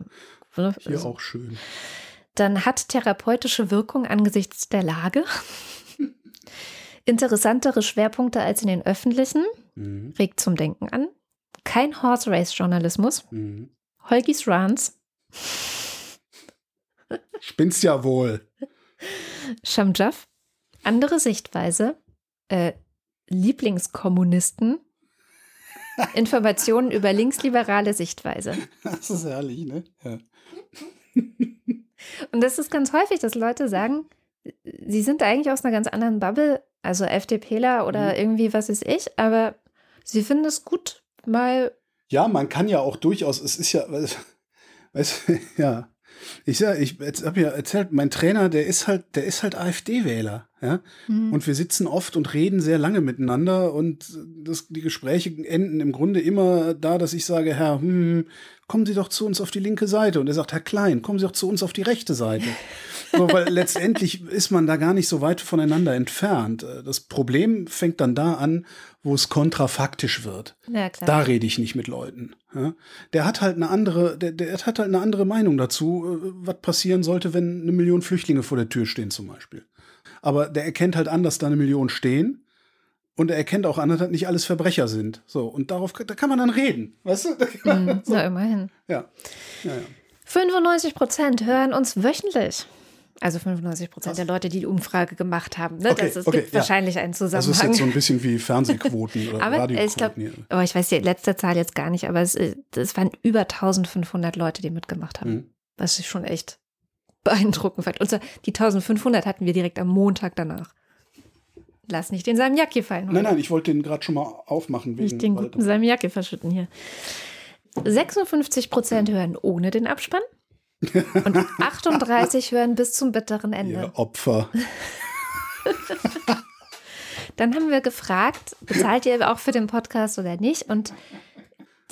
ne, Hier also, auch schön. Dann hat therapeutische Wirkung angesichts der Lage. Interessantere Schwerpunkte als in den öffentlichen, Mhm. regt zum Denken an. Kein Horse Race Journalismus. Mhm. Holgis Runs. Spinnst ja wohl. Shamjaf, andere Sichtweise, äh, Lieblingskommunisten, Informationen über linksliberale Sichtweise. Das ist herrlich, ne? Ja. Und das ist ganz häufig, dass Leute sagen, sie sind eigentlich aus einer ganz anderen Bubble, also FDPler oder Mhm. irgendwie was weiß ich, aber sie finden es gut, mal Ja, man kann ja auch durchaus, es ist ja, weißt du, ja. Ich sag, ich habe ja erzählt, mein Trainer, der ist halt, der ist halt AfD-Wähler, ja. hm, Und wir sitzen oft und reden sehr lange miteinander und das, die Gespräche enden im Grunde immer da, dass ich sage, Herr, hm, kommen Sie doch zu uns auf die linke Seite. Und er sagt, Herr Klein, kommen Sie doch zu uns auf die rechte Seite. so, weil letztendlich ist man da gar nicht so weit voneinander entfernt. Das Problem fängt dann da an, wo es kontrafaktisch wird. ja klar. Da rede ich nicht mit Leuten. Ja? Der hat halt eine andere, der, der hat halt eine andere Meinung dazu, äh, was passieren sollte, wenn eine Million Flüchtlinge vor der Tür stehen, zum Beispiel. Aber der erkennt halt an, dass da eine Million stehen. Und er erkennt auch an, dass das nicht alles Verbrecher sind. So, und darauf da kann man dann reden. Weißt du? Da kann man, Hm, so. Na, immerhin. ja. ja, ja. 95 Prozent hören uns wöchentlich. Also 95 Prozent der Leute, die die Umfrage gemacht haben. Ne? Okay, das, es okay, gibt ja. wahrscheinlich einen Das ist Zusammenhang. jetzt so ein bisschen wie Fernsehquoten oder aber ich Radioquoten. glaube, hier. aber ich weiß die letzte Zahl jetzt gar nicht, aber es, äh, es waren über 1500 Leute, die mitgemacht haben. Mhm. Was ich schon echt beeindruckend fand. Und zwar die 1500 hatten wir direkt am Montag danach. Lass nicht den Salmiakki fallen. Nein, nein, ich wollte den gerade schon mal aufmachen. Wegen, Nicht den guten Salmiakki verschütten hier. 56 Prozent hören ohne den Abspann und 38 hören bis zum bitteren Ende. Ihr Opfer. Dann haben wir gefragt, bezahlt ihr auch für den Podcast oder nicht? Und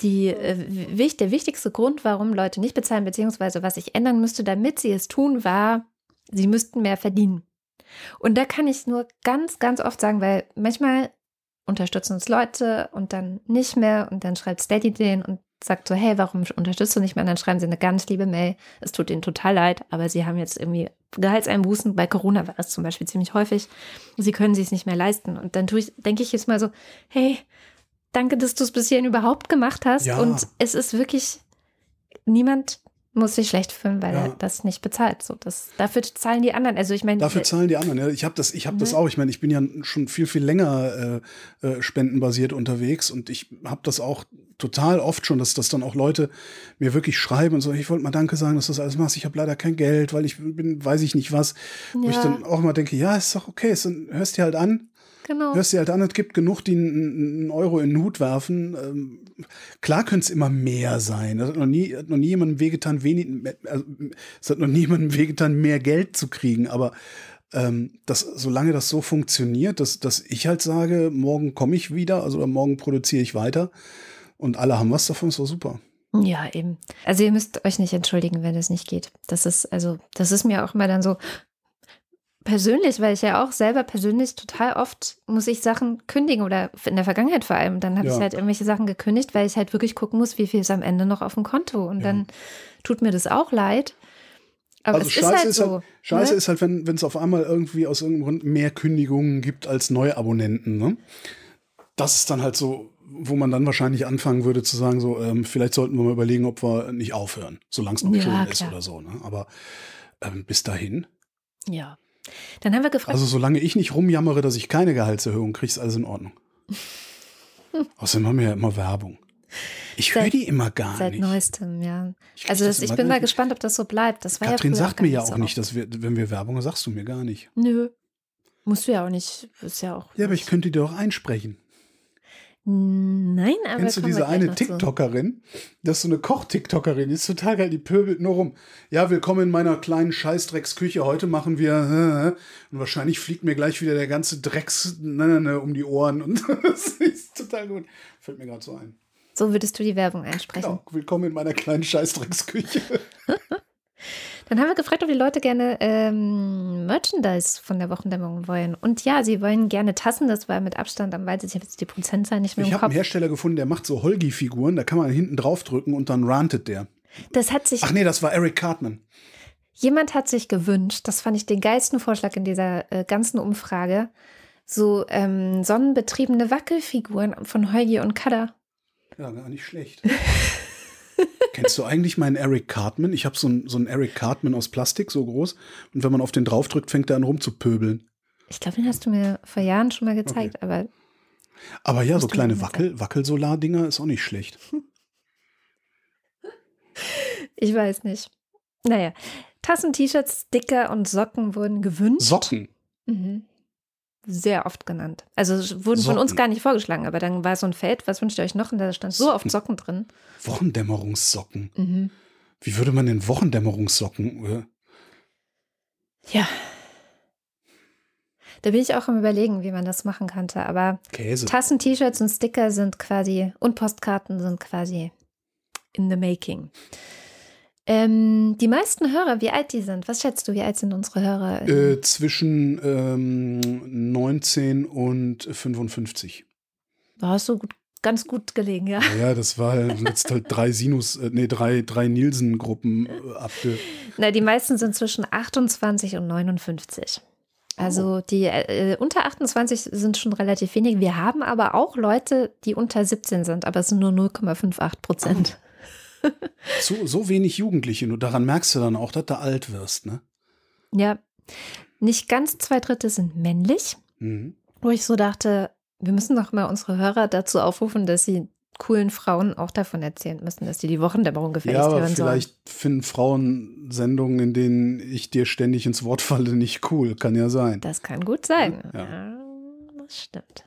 die, äh, der wichtigste Grund, warum Leute nicht bezahlen, beziehungsweise was sich ändern müsste, damit sie es tun, war, sie müssten mehr verdienen. Und da kann ich nur ganz, ganz oft sagen, weil manchmal unterstützen uns Leute und dann nicht mehr und dann schreibt Steady den und sagt so, hey, warum unterstützt du nicht mehr? Und dann schreiben sie eine ganz liebe Mail. Es tut ihnen total leid, aber sie haben jetzt irgendwie Gehaltseinbußen. Bei Corona war das zum Beispiel ziemlich häufig. Sie können sich es nicht mehr leisten. Und dann tue ich, denke ich jetzt mal so, hey, danke, dass du es bis hierhin überhaupt gemacht hast. Ja. Und es ist wirklich, niemand muss sich schlecht fühlen, weil Ja. er das nicht bezahlt. So, das, dafür zahlen die anderen. Also ich meine, Dafür zahlen die anderen. Ja, ich habe das, ich habe das Ne? auch. Ich meine, ich bin ja schon viel, viel länger äh, äh, spendenbasiert unterwegs und ich habe das auch total oft schon, dass das dann auch Leute mir wirklich schreiben und so, ich wollte mal Danke sagen, dass du das alles machst. Ich habe leider kein Geld, weil ich bin, weiß ich nicht was. Wo ich Ja. dann auch mal denke, ja, ist doch okay, dann hörst dir halt an. Genau. Hörst dir halt an, es gibt genug, die einen Euro in den Hut werfen. Ähm, klar könnte es immer mehr sein. Das hat noch nie, hat noch nie jemandem wehgetan, wenig, also, es hat noch nie jemandem wehgetan, mehr Geld zu kriegen. Aber ähm, das, solange das so funktioniert, dass, dass ich halt sage, morgen komme ich wieder, also oder morgen produziere ich weiter und alle haben was davon, ist doch super. Ja, eben. Also ihr müsst euch nicht entschuldigen, wenn es nicht geht. Das ist, also, das ist mir auch immer dann so persönlich, weil ich ja auch selber persönlich total oft muss ich Sachen kündigen oder in der Vergangenheit vor allem. Dann habe Ja. ich halt irgendwelche Sachen gekündigt, weil ich halt wirklich gucken muss, wie viel ist am Ende noch auf dem Konto. Und Ja. dann tut mir das auch leid. Aber also es scheiße ist halt ist so. halt, scheiße ne? ist halt, wenn es auf einmal irgendwie aus irgendeinem Grund mehr Kündigungen gibt als Neuabonnenten. Ne? Das ist dann halt so, wo man dann wahrscheinlich anfangen würde zu sagen, so, ähm, vielleicht sollten wir mal überlegen, ob wir nicht aufhören, solange es noch Ja, schön ist klar. oder so. Ne? Aber ähm, bis dahin. Ja. Dann haben wir gefragt, Also solange ich nicht rumjammere, dass ich keine Gehaltserhöhung kriege, ist alles in Ordnung. Außerdem haben wir ja immer Werbung. Ich höre Seit- die immer gar seit nicht. neuestem, ja. Ich Also das das, ich bin mal gespannt, ob das so bleibt. Das war Katrin ja sagt mir ja auch nicht, dass wir, wenn wir Werbung, sagst du mir gar nicht. Nö. Musst du ja auch nicht. Ist ja auch. Ja, aber ich könnte die doch einsprechen. Nein, aber. Kennst du diese eine. TikTokerin? Das ist so eine Koch-TikTokerin, die ist total geil, die pöbelt nur rum. Ja, willkommen in meiner kleinen Scheißdrecksküche. Heute machen wir. äh, Und wahrscheinlich fliegt mir gleich wieder der ganze Drecks ne, ne, ne, um die Ohren. Und das ist total gut. Fällt mir gerade so ein. So würdest du die Werbung einsprechen. Genau, willkommen in meiner kleinen Scheißdrecksküche. Dann haben wir gefragt, ob die Leute gerne ähm, Merchandise von der Wochendämmerung wollen. Und ja, sie wollen gerne Tassen. Das war mit Abstand am weitesten. Ich habe jetzt die Prozentzahl nicht mehr Ich im habe einen. Hersteller gefunden, der macht so Holgi-Figuren. Da kann man hinten drauf drücken und dann rantet der. Das hat sich, Ach nee, das war Eric Cartman. jemand hat sich gewünscht, das fand ich den geilsten Vorschlag in dieser äh, ganzen Umfrage, so ähm, sonnenbetriebene Wackelfiguren von Holgi und Kada. Ja, gar nicht schlecht. Kennst du eigentlich meinen Eric Cartman? Ich habe so einen so einen Eric Cartman aus Plastik, so groß. Und wenn man auf den draufdrückt, fängt er an rumzupöbeln. Ich glaube, den hast du mir vor Jahren schon mal gezeigt, aber Aber ja, so kleine Wackel, Wackelsolar-Dinger ist auch nicht schlecht. ich weiß nicht. Naja, Tassen, T-Shirts, Sticker und Socken wurden gewünscht. Socken. Mhm. Sehr oft genannt. Also es wurden von uns Socken. gar nicht vorgeschlagen, aber dann war so ein Feld, was wünscht ihr euch noch? Und da stand so oft Socken drin. Wochendämmerungssocken. Mhm. Wie würde man denn Wochendämmerungssocken? äh, Ja. Da bin ich auch am überlegen, wie man das machen könnte. Aber Käse. Tassen, T-Shirts und Sticker sind quasi und Postkarten sind quasi in the making. Ähm, die meisten Hörer, wie alt die sind, was schätzt du, wie alt sind unsere Hörer? Äh, zwischen ähm, 19 und 55. Da hast du gut, ganz gut gelegen, ja. Ja, das war halt jetzt halt drei Sinus, äh, nee, drei, drei Nielsen-Gruppen äh, abge. Na, die meisten sind zwischen 28 und 59. Also Oh. die äh, unter 28 sind schon relativ wenig. Wir haben aber auch Leute, die unter 17 sind, aber es sind nur 0,58 Prozent. So, so wenig Jugendliche, nur daran merkst du dann auch, dass du alt wirst, ne? Ja, nicht ganz zwei Drittel sind männlich, Mhm. wo ich so dachte, wir müssen doch mal unsere Hörer dazu aufrufen, dass sie coolen Frauen auch davon erzählen müssen, dass die die Wochendämmerung gefälligst Ja, aber hören sollen. vielleicht finden Frauen Sendungen, in denen ich dir ständig ins Wort falle, nicht cool. Kann ja sein. Das kann gut sein. Ja. Ja, das stimmt.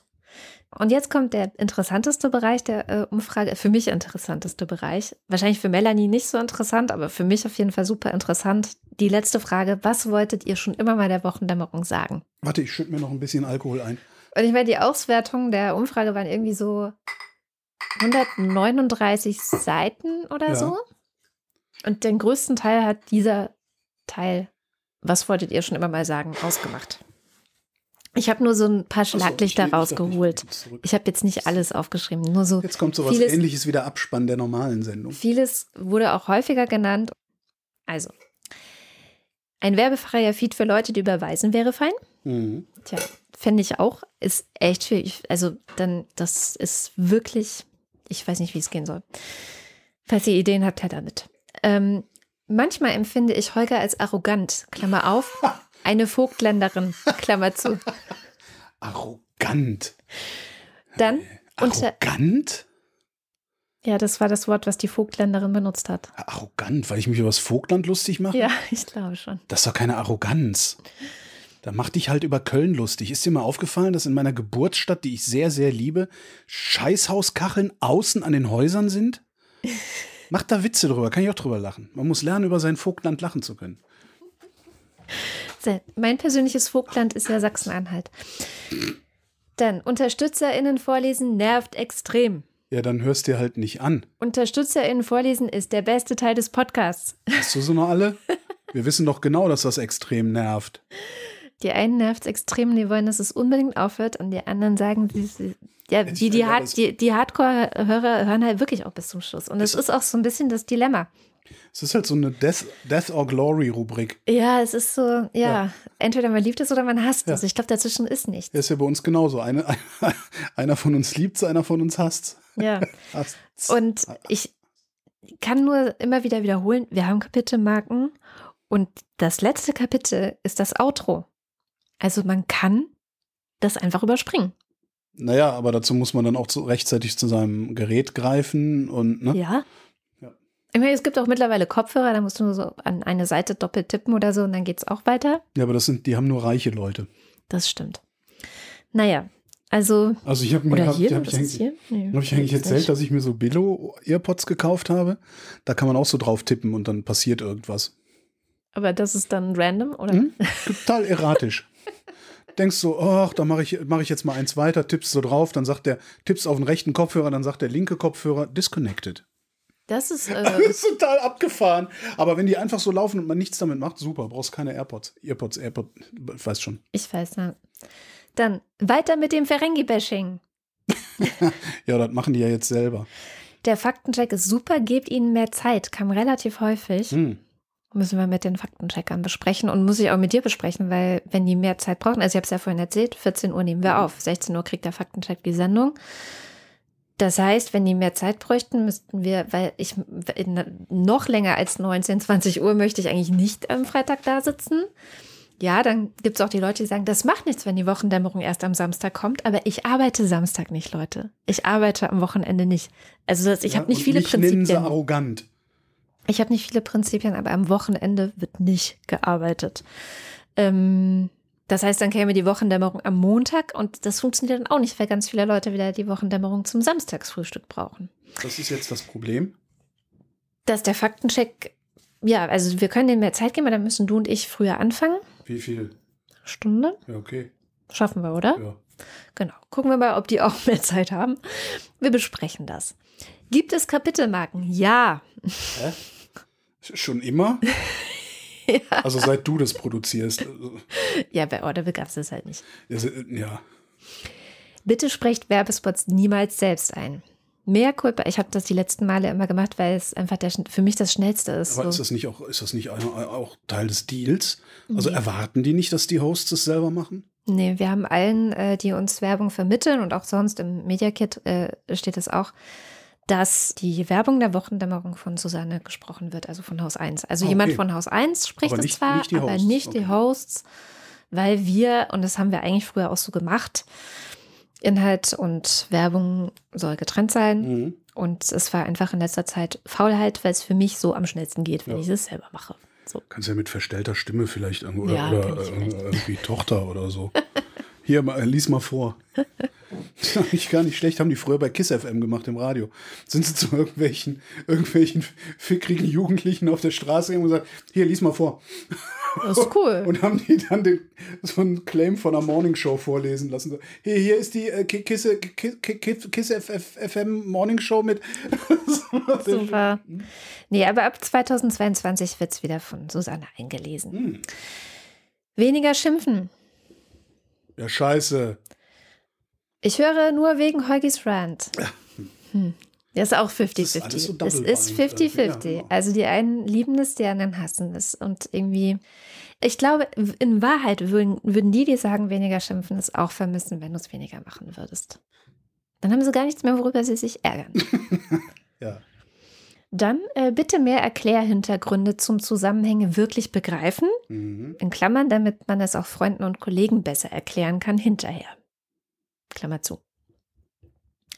Und jetzt kommt der interessanteste Bereich der äh, Umfrage, für mich interessanteste Bereich. Wahrscheinlich für Melanie nicht so interessant, aber für mich auf jeden Fall super interessant. Die letzte Frage, was wolltet ihr schon immer mal der Wochendämmerung sagen? Warte, ich schütte mir noch ein bisschen Alkohol ein. Und ich meine, die Auswertungen der Umfrage waren irgendwie so 139 Seiten oder Ja. so. Und den größten Teil hat dieser Teil, was wolltet ihr schon immer mal sagen, ausgemacht. Ich habe nur so ein paar Schlaglichter ich rausgeholt. Ich habe jetzt nicht alles aufgeschrieben, nur so Jetzt kommt sowas vieles- ähnliches wie der Abspann der normalen Sendung. Vieles wurde auch häufiger genannt. Also, ein werbefreier Feed für Leute, die überweisen, wäre fein. Mhm. Tja, fände ich auch. Ist echt. Ich- Also, dann, das ist wirklich, ich weiß nicht, wie es gehen soll. Falls ihr Ideen habt, her damit. Ähm, manchmal empfinde ich Holger als arrogant, Klammer auf, eine Vogtländerin, Klammer zu. Arrogant. Dann unter, Arrogant? ja, das war das Wort, was die Vogtländerin benutzt hat. Arrogant, weil ich mich über das Vogtland lustig mache? Ja, ich glaube schon. Das ist doch keine Arroganz. Da mach dich halt über Köln lustig. Ist dir mal aufgefallen, dass in meiner Geburtsstadt, die ich sehr, sehr liebe, Scheißhauskacheln außen an den Häusern sind? Macht da Witze drüber, kann ich auch drüber lachen. Man muss lernen, über sein Vogtland lachen zu können. So, Mein persönliches Vogtland ist ja Sachsen-Anhalt. Dann, UnterstützerInnen vorlesen nervt extrem. Ja, dann hörst dir halt nicht an. UnterstützerInnen vorlesen ist der beste Teil des Podcasts. Hast du so noch alle? Wir wissen doch genau, dass das extrem nervt. Die einen nervt es extrem die wollen, dass es unbedingt aufhört und die anderen sagen, sie, sie, ja, die, die, Hard, die, die Hardcore-Hörer hören halt wirklich auch bis zum Schluss. Und es ist auch so ein bisschen das Dilemma. Es ist halt so eine Death, Death or Glory-Rubrik. Ja, es ist so, ja, Ja. entweder man liebt es oder man hasst Ja. es. Ich glaube, dazwischen ist nichts. Das ist ja bei uns genauso. Eine, einer von uns liebt's, einer von uns hasst's. Ja. Hasst's. Und ich kann nur immer wieder wiederholen, wir haben Kapitelmarken und das letzte Kapitel ist das Outro. Also man kann das einfach überspringen. Naja, aber dazu muss man dann auch zu, rechtzeitig zu seinem Gerät greifen und ne? Ja. Ich meine, es gibt auch mittlerweile Kopfhörer, da musst du nur so an eine Seite doppelt tippen oder so und dann geht es auch weiter. Ja, aber das sind, die haben nur reiche Leute. Das stimmt. Naja, also, Also ich habe mir hab, hier, hab das ich ist eigentlich, hier. Nee, hab ich eigentlich erzählt, nicht. dass ich mir so Billo Earpods gekauft habe. Da kann man auch so drauf tippen und dann passiert irgendwas. Aber das ist dann random, oder? Hm? Total erratisch. Denkst so, ach, da mache ich, mach ich jetzt mal eins weiter, tippst so drauf, dann sagt der, tippst auf den rechten Kopfhörer, dann sagt der linke Kopfhörer disconnected. Das ist, Das äh, ist total abgefahren. Aber wenn die einfach so laufen und man nichts damit macht, super, brauchst keine AirPods. AirPods, AirPods, weiß schon. ich weiß nicht. Dann weiter mit dem Ferengi-Bashing. Ja, das machen die ja jetzt selber. Der Faktencheck ist super, gebt ihnen mehr Zeit, kam relativ häufig. Hm. Müssen wir mit den Faktencheckern besprechen und muss ich auch mit dir besprechen, weil wenn die mehr Zeit brauchen, also ich habe es ja vorhin erzählt, 14 Uhr nehmen wir Mhm. auf, 16 Uhr kriegt der Faktencheck die Sendung. Das heißt, wenn die mehr Zeit bräuchten, müssten wir, weil ich noch länger als 19, 20 Uhr möchte ich eigentlich nicht am Freitag da sitzen. Ja, dann gibt es auch die Leute, die sagen, das macht nichts, wenn die Wochendämmerung erst am Samstag kommt, aber ich arbeite Samstag nicht, Leute. Ich arbeite am Wochenende nicht. Also das, ich ja, habe nicht viele Prinzipien. Sie arrogant. Ich habe nicht viele Prinzipien, aber am Wochenende wird nicht gearbeitet. Ähm, das heißt, dann käme die Wochendämmerung am Montag und das funktioniert dann auch nicht, weil ganz viele Leute wieder die Wochendämmerung zum Samstagsfrühstück brauchen. Das ist jetzt das Problem. Dass der Faktencheck, ja, also wir können denen mehr Zeit geben, aber dann müssen du und ich früher anfangen. Wie viel? Stunde? Ja, okay. Schaffen wir, oder? Ja. Genau. Gucken wir mal, ob die auch mehr Zeit haben. Wir besprechen das. Gibt es Kapitelmarken? Ja. Hä? Schon immer? ja. Also seit du das produzierst. Ja, bei Audible gab es das halt nicht. Ja. Bitte sprecht Werbespots niemals selbst ein. Mehr Culpa. Ich habe das die letzten Male immer gemacht, weil es einfach der, für mich das Schnellste ist. Aber so. ist das nicht auch, ist das nicht auch Teil des Deals? Also nee. erwarten die nicht, dass die Hosts es selber machen? Nee, wir haben allen, äh, die uns Werbung vermitteln und auch sonst im Media Kit äh, steht es auch, dass die Werbung der Wochendämmerung von Susanne gesprochen wird, also von Haus 1. Also okay. jemand von Haus 1 spricht es zwar, nicht aber nicht okay. die Hosts, weil wir, und das haben wir eigentlich früher auch so gemacht, Inhalt und Werbung soll getrennt sein. Mhm. Und es war einfach in letzter Zeit Faulheit, weil es für mich so am schnellsten geht, wenn ja. ich es selber mache. So. Kannst ja mit verstellter Stimme vielleicht oder, ja, oder äh, irgendwie Tochter oder so. Hier, mal, lies mal vor. Nicht gar nicht schlecht, haben die früher bei KISS FM gemacht im Radio. Sind sie zu irgendwelchen, irgendwelchen fickrigen Jugendlichen auf der Straße und gesagt, hier, lies mal vor. Das ist cool. Und haben die dann den, so einen Claim von einer Morningshow vorlesen lassen. Hier, hier ist die äh, KISS, KISS, KISS FM Morningshow mit. Super. Nee, aber ab 2022 wird es wieder von Susanne eingelesen. Hm. Weniger schimpfen. Ja, scheiße. Ich höre nur wegen Heugis Rant. Hm. Das ist auch 50-50. Das ist 50-50. Ja, genau. Also die einen lieben es, die anderen hassen es. Und irgendwie, ich glaube, in Wahrheit würden, würden die, die sagen, weniger schimpfen, es auch vermissen, wenn du es weniger machen würdest. Dann haben sie gar nichts mehr, worüber sie sich ärgern. ja. Dann äh, bitte mehr Erklärhintergründe zum Zusammenhänge wirklich begreifen. Mhm. In Klammern, damit man es auch Freunden und Kollegen besser erklären kann hinterher. Klammer zu.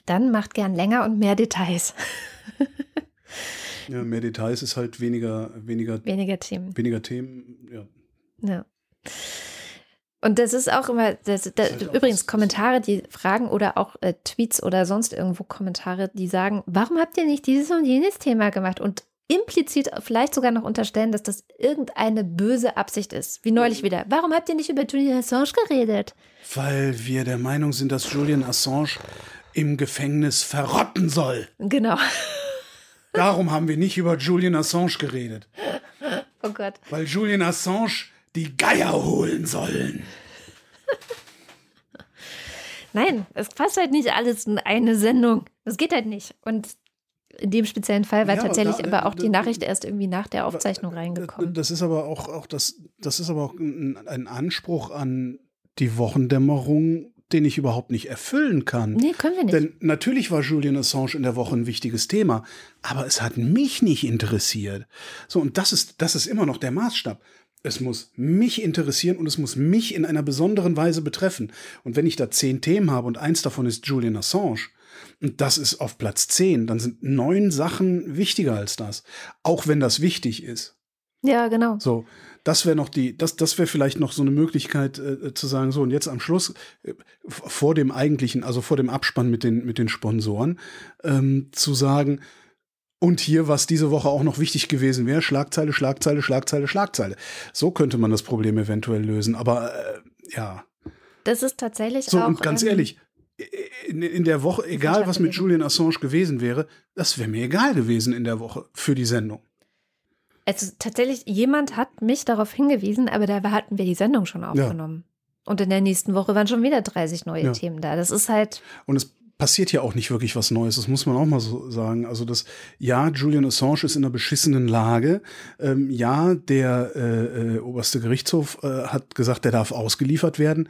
Dann macht gern länger und mehr Details. ja, mehr Details ist halt weniger, weniger, weniger Themen. Weniger Themen, ja. Ja. Und das ist auch immer, das, das, das halt übrigens Kommentare, die fragen oder auch äh, Tweets oder sonst irgendwo Kommentare, die sagen, warum habt ihr nicht dieses und jenes Thema gemacht? Und implizit vielleicht sogar noch unterstellen, dass das irgendeine böse Absicht ist. Wie neulich wieder. Warum habt ihr nicht über Julian Assange geredet? Weil wir der Meinung sind, dass Julian Assange im Gefängnis verrotten soll. Genau. Darum haben wir nicht über Julian Assange geredet. Oh Gott. Weil Julian Assange die Geier holen sollen. Nein, es passt halt nicht alles in eine Sendung. Das geht halt nicht. Und in dem speziellen Fall war ja, tatsächlich da, aber auch die Nachricht erst irgendwie nach der Aufzeichnung reingekommen. Das ist aber auch, auch das, das ist aber auch ein, ein Anspruch an die Wochendämmerung, den ich überhaupt nicht erfüllen kann. Nee, können wir nicht. Denn natürlich war Julian Assange in der Woche ein wichtiges Thema, aber es hat mich nicht interessiert. So, und das ist, das ist immer noch der Maßstab. Es muss mich interessieren und es muss mich in einer besonderen Weise betreffen. Und wenn ich da zehn Themen habe und eins davon ist Julian Assange, und das ist auf Platz 10. Dann sind neun Sachen wichtiger als das. Auch wenn das wichtig ist. Ja, genau. So, das wäre noch die, das, das wäre vielleicht noch so eine Möglichkeit äh, zu sagen, so, und jetzt am Schluss, äh, vor dem eigentlichen, also vor dem Abspann mit den, mit den Sponsoren, ähm, zu sagen, und hier, was diese Woche auch noch wichtig gewesen wäre, Schlagzeile, Schlagzeile, Schlagzeile, Schlagzeile. So könnte man das Problem eventuell lösen. Aber äh, ja. Das ist tatsächlich so, auch. So, und ganz ehrlich, in, in der Woche, egal was mit Julian Assange gewesen wäre, das wäre mir egal gewesen in der Woche für die Sendung. Also tatsächlich, jemand hat mich darauf hingewiesen, aber da hatten wir die Sendung schon aufgenommen. Ja. Und in der nächsten Woche waren schon wieder 30 neue ja. Themen da. Das ist halt. Und es passiert ja auch nicht wirklich was Neues, das muss man auch mal so sagen. Also das, ja, Julian Assange ist in einer beschissenen Lage. Ähm, ja, der äh, äh, oberste Gerichtshof äh, hat gesagt, der darf ausgeliefert werden.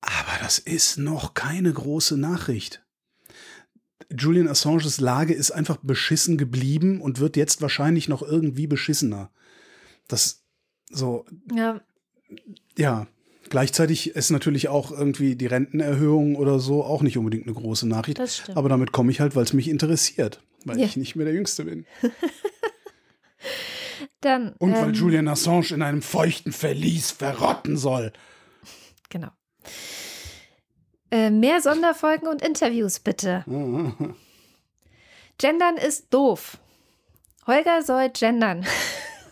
Aber das ist noch keine große Nachricht. Julian Assanges Lage ist einfach beschissen geblieben und wird jetzt wahrscheinlich noch irgendwie beschissener. Das so, Ja, ja. Gleichzeitig ist natürlich auch irgendwie die Rentenerhöhung oder so auch nicht unbedingt eine große Nachricht. Aber damit komme ich halt, weil es mich interessiert, weil Ja. ich nicht mehr der Jüngste bin. Dann. Und weil ähm, Julian Assange in einem feuchten Verlies verrotten soll. Genau. Äh, mehr Sonderfolgen und Interviews bitte. Gendern ist doof. Holger soll gendern.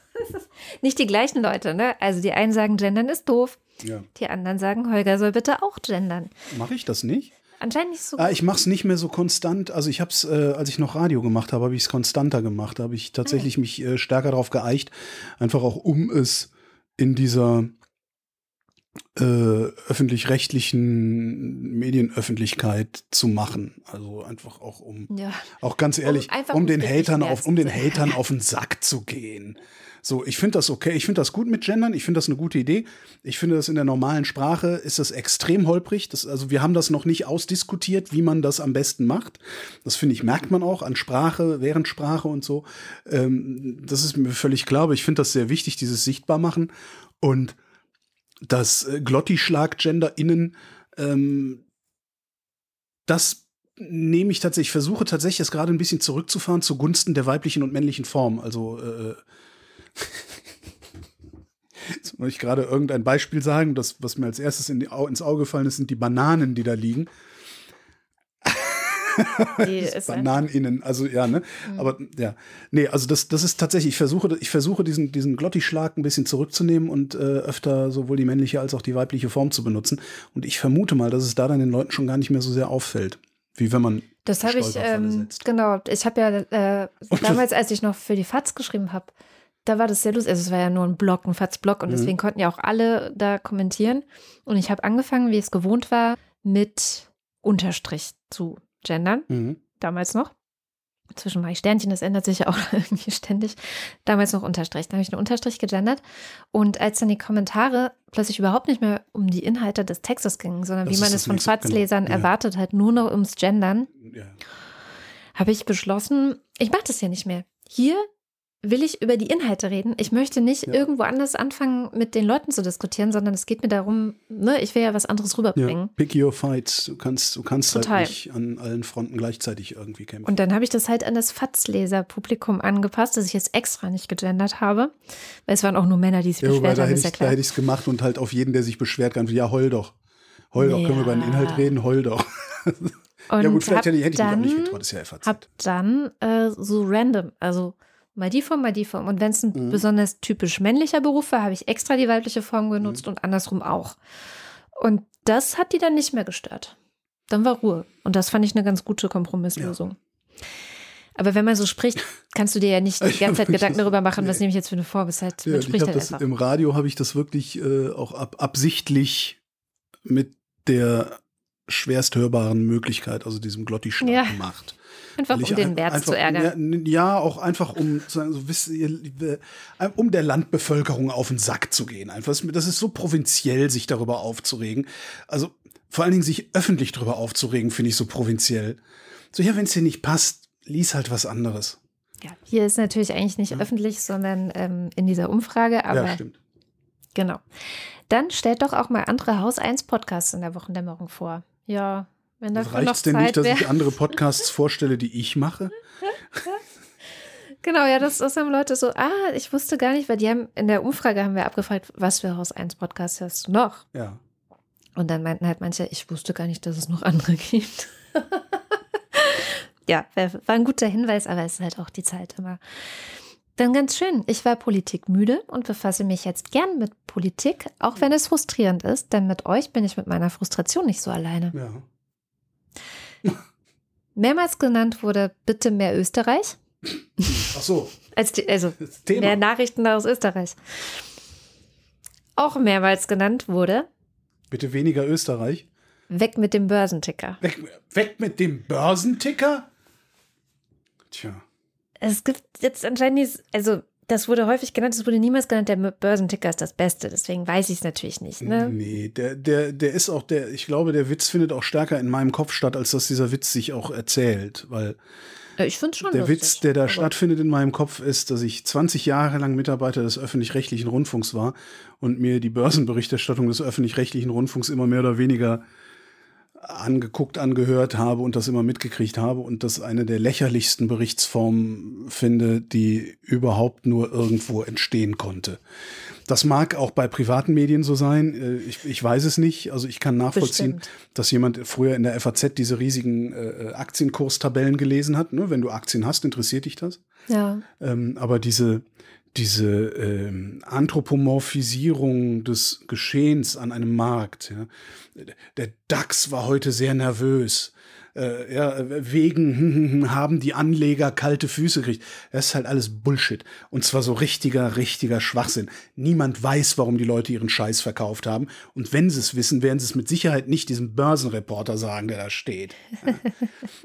Nicht die gleichen Leute, ne? Also die einen sagen, gendern ist doof. Ja. Die anderen sagen, Holger soll bitte auch gendern. Mache ich das nicht? Anscheinend nicht so Ah, ich mache es nicht mehr so konstant. Also ich habe es, äh, als ich noch Radio gemacht habe, habe ich es konstanter gemacht. Da habe ich tatsächlich mich äh, stärker darauf geeicht, einfach auch um es in dieser äh, öffentlich-rechtlichen Medienöffentlichkeit zu machen. Also einfach auch um, Ja. auch ganz ehrlich, um um den Hatern auf, um den. Hatern auf den Sack zu gehen. So, ich finde das okay. Ich finde das gut mit Gendern. Ich finde das eine gute Idee. Ich finde das in der normalen Sprache ist das extrem holprig. Das, also wir haben das noch nicht ausdiskutiert, wie man das am besten macht. Das finde ich, merkt man auch an Sprache, während Sprache und so. Ähm, das ist mir völlig klar. Aber ich finde das sehr wichtig, dieses Sichtbarmachen. Und das äh, Glotti-Schlag-GenderInnen, ähm, das nehme ich tatsächlich, ich versuche tatsächlich es gerade ein bisschen zurückzufahren zugunsten der weiblichen und männlichen Form. Also äh, Jetzt muss ich gerade irgendein Beispiel sagen, das, was mir als erstes in die, ins Auge gefallen ist, sind die Bananen, die da liegen. Ein- Bananeninnen, also ja, ne? Aber ja, nee, also das, das ist tatsächlich, ich versuche, ich versuche diesen, diesen Glotti-Schlag ein bisschen zurückzunehmen und äh, öfter sowohl die männliche als auch die weibliche Form zu benutzen. Und ich vermute mal, dass es da dann den Leuten schon gar nicht mehr so sehr auffällt, wie wenn man Das habe ich, ähm, genau. Ich habe ja äh, damals, als ich noch für die FATS geschrieben habe, da war das sehr lustig. Also es war ja nur ein Blog, ein FATS-Blog und Mhm. deswegen konnten ja auch alle da kommentieren. Und ich habe angefangen, wie es gewohnt war, mit Unterstrich zu gendern. Mhm. Damals noch. Inzwischen mache ich Sternchen, das ändert sich ja auch irgendwie ständig. Damals noch Unterstrich. Dann habe ich einen Unterstrich gegendert. Und als dann die Kommentare plötzlich überhaupt nicht mehr um die Inhalte des Textes gingen, sondern Das wie man es von genau. FATS-Lesern Ja. erwartet hat, nur noch ums Gendern, ja. habe ich beschlossen, ich mache das ja nicht mehr. Hier will ich über die Inhalte reden. Ich möchte nicht Ja. irgendwo anders anfangen, mit den Leuten zu diskutieren, sondern es geht mir darum, ne, ich will ja was anderes Ja, rüberbringen. pick your fights. Du kannst, du kannst Total. halt nicht an allen Fronten gleichzeitig irgendwie kämpfen. Und dann habe ich das halt an das FATS-Leser-Publikum angepasst, dass ich jetzt extra nicht gegendert habe. Weil es waren auch nur Männer, die sich Ja, beschwert haben, ja ich, da hätte ich es gemacht und halt auf jeden, der sich beschwert, kann, ja, heul doch. Heul doch, können wir über den Ja. Inhalt reden, heul doch. Ja gut, vielleicht hätte ich, hätte ich mich auch nicht getraut, das ist ja FAZ. Hab dann äh, so random, also mal die Form, mal die Form. Und wenn es ein Mhm. besonders typisch männlicher Beruf war, habe ich extra die weibliche Form genutzt Mhm. und andersrum auch. Und das hat die dann nicht mehr gestört. Dann war Ruhe. Und das fand ich eine ganz gute Kompromisslösung. Aber wenn man so spricht, kannst du dir ja nicht die ganze Zeit Gedanken darüber machen, was nee. nehme ich jetzt für eine Form. Es halt, Ja, man spricht halt das, einfach. Im Radio habe ich das wirklich äh, auch ab, absichtlich mit der schwerst hörbaren Möglichkeit, also diesem Glotti-Schlag Ja. gemacht. Einfach um den einfach, zu ärgern. Ja, ja, auch einfach um zu sagen, so, wisst ihr, liebe- äh, um der Landbevölkerung auf den Sack zu gehen. Einfach, das ist so provinziell, sich darüber aufzuregen. Also vor allen Dingen sich öffentlich darüber aufzuregen, finde ich so provinziell. So, ja, wenn es dir nicht passt, lies halt was anderes. Ja, hier ist natürlich eigentlich nicht öffentlich, sondern ähm, in dieser Umfrage. Aber ja, stimmt. Genau. Dann stellt doch auch mal andere Haus 1 Podcasts in der Wochendämmerung vor. Ja, wenn dafür noch Reicht denn Zeit nicht, dass wäre. ich andere Podcasts vorstelle, die ich mache? Genau, ja, das, das haben Leute so, ah, ich wusste gar nicht, weil die haben, in der Umfrage haben wir abgefragt, was für Haus 1 Podcasts hörst du noch? Ja. Und dann meinten halt manche, ich wusste gar nicht, dass es noch andere gibt. ja, war war ein guter Hinweis, aber es ist halt auch die Zeit immer. Dann ganz schön, ich war politikmüde und befasse mich jetzt gern mit Politik, auch wenn es frustrierend ist, denn mit euch bin ich mit meiner Frustration nicht so alleine. ja. Mehrmals genannt wurde bitte mehr Österreich. Ach so, Als also mehr Nachrichten aus Österreich. Auch mehrmals genannt wurde Bitte weniger Österreich. weg mit dem Börsenticker. Weg, weg mit dem Börsenticker? Tja. Es gibt jetzt anscheinend, also das wurde häufig genannt, es wurde niemals genannt, der Börsenticker ist das Beste, deswegen weiß ich es natürlich nicht. Ne? Nee, der, der, der ist auch, der, ich glaube, der Witz findet auch stärker in meinem Kopf statt, als dass dieser Witz sich auch erzählt, weil Ich finde schon der lustig, Witz, der da stattfindet in meinem Kopf, ist, dass ich 20 Jahre lang Mitarbeiter des öffentlich-rechtlichen Rundfunks war und mir die Börsenberichterstattung des öffentlich-rechtlichen Rundfunks immer mehr oder weniger angeguckt, angehört habe und das immer mitgekriegt habe und das eine der lächerlichsten Berichtsformen finde, die überhaupt nur irgendwo entstehen konnte. Das mag auch bei privaten Medien so sein. Äh, Ich, ich weiß es nicht. Also ich kann nachvollziehen, Bestimmt. dass jemand früher in der FAZ diese riesigen äh, Aktienkurstabellen gelesen hat. Ne? Wenn du Aktien hast, interessiert dich das. Ja. Ähm, aber diese, diese ähm, Anthropomorphisierung des Geschehens an einem Markt, ja. der DAX war heute sehr nervös. Äh, ja, wegen haben die Anleger kalte Füße gekriegt. Das ist halt alles Bullshit. Und zwar so richtiger, richtiger Schwachsinn. Niemand weiß, warum die Leute ihren Scheiß verkauft haben. Und wenn sie es wissen, werden sie es mit Sicherheit nicht diesem Börsenreporter sagen, der da steht. Ja.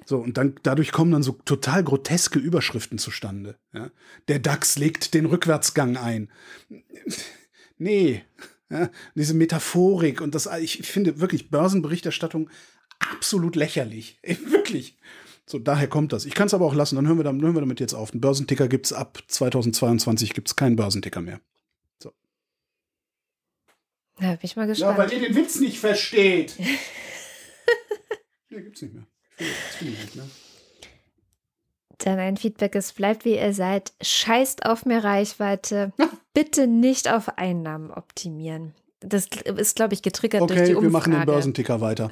So, und dann dadurch kommen dann so total groteske Überschriften zustande. Ja. Der DAX legt den Rückwärtsgang ein. Nee. Ja, diese Metaphorik und das, ich finde wirklich Börsenberichterstattung absolut lächerlich. Wirklich. So, daher kommt das. Ich kann es aber auch lassen, dann hören wir, dann hören wir damit jetzt auf. Einen Börsenticker gibt es ab 2022 gibt es keinen Börsenticker mehr. Ja, bin ich mal gespannt. ihr den Witz nicht versteht. nee, gibt's nicht mehr. Ich will, nicht mehr. Dann ein Feedback, es bleibt wie ihr seid. Scheißt auf mehr Reichweite. Bitte nicht auf Einnahmen optimieren. Das ist, glaube ich, getriggert durch die Okay, Umfrage. wir machen den Börsenticker weiter.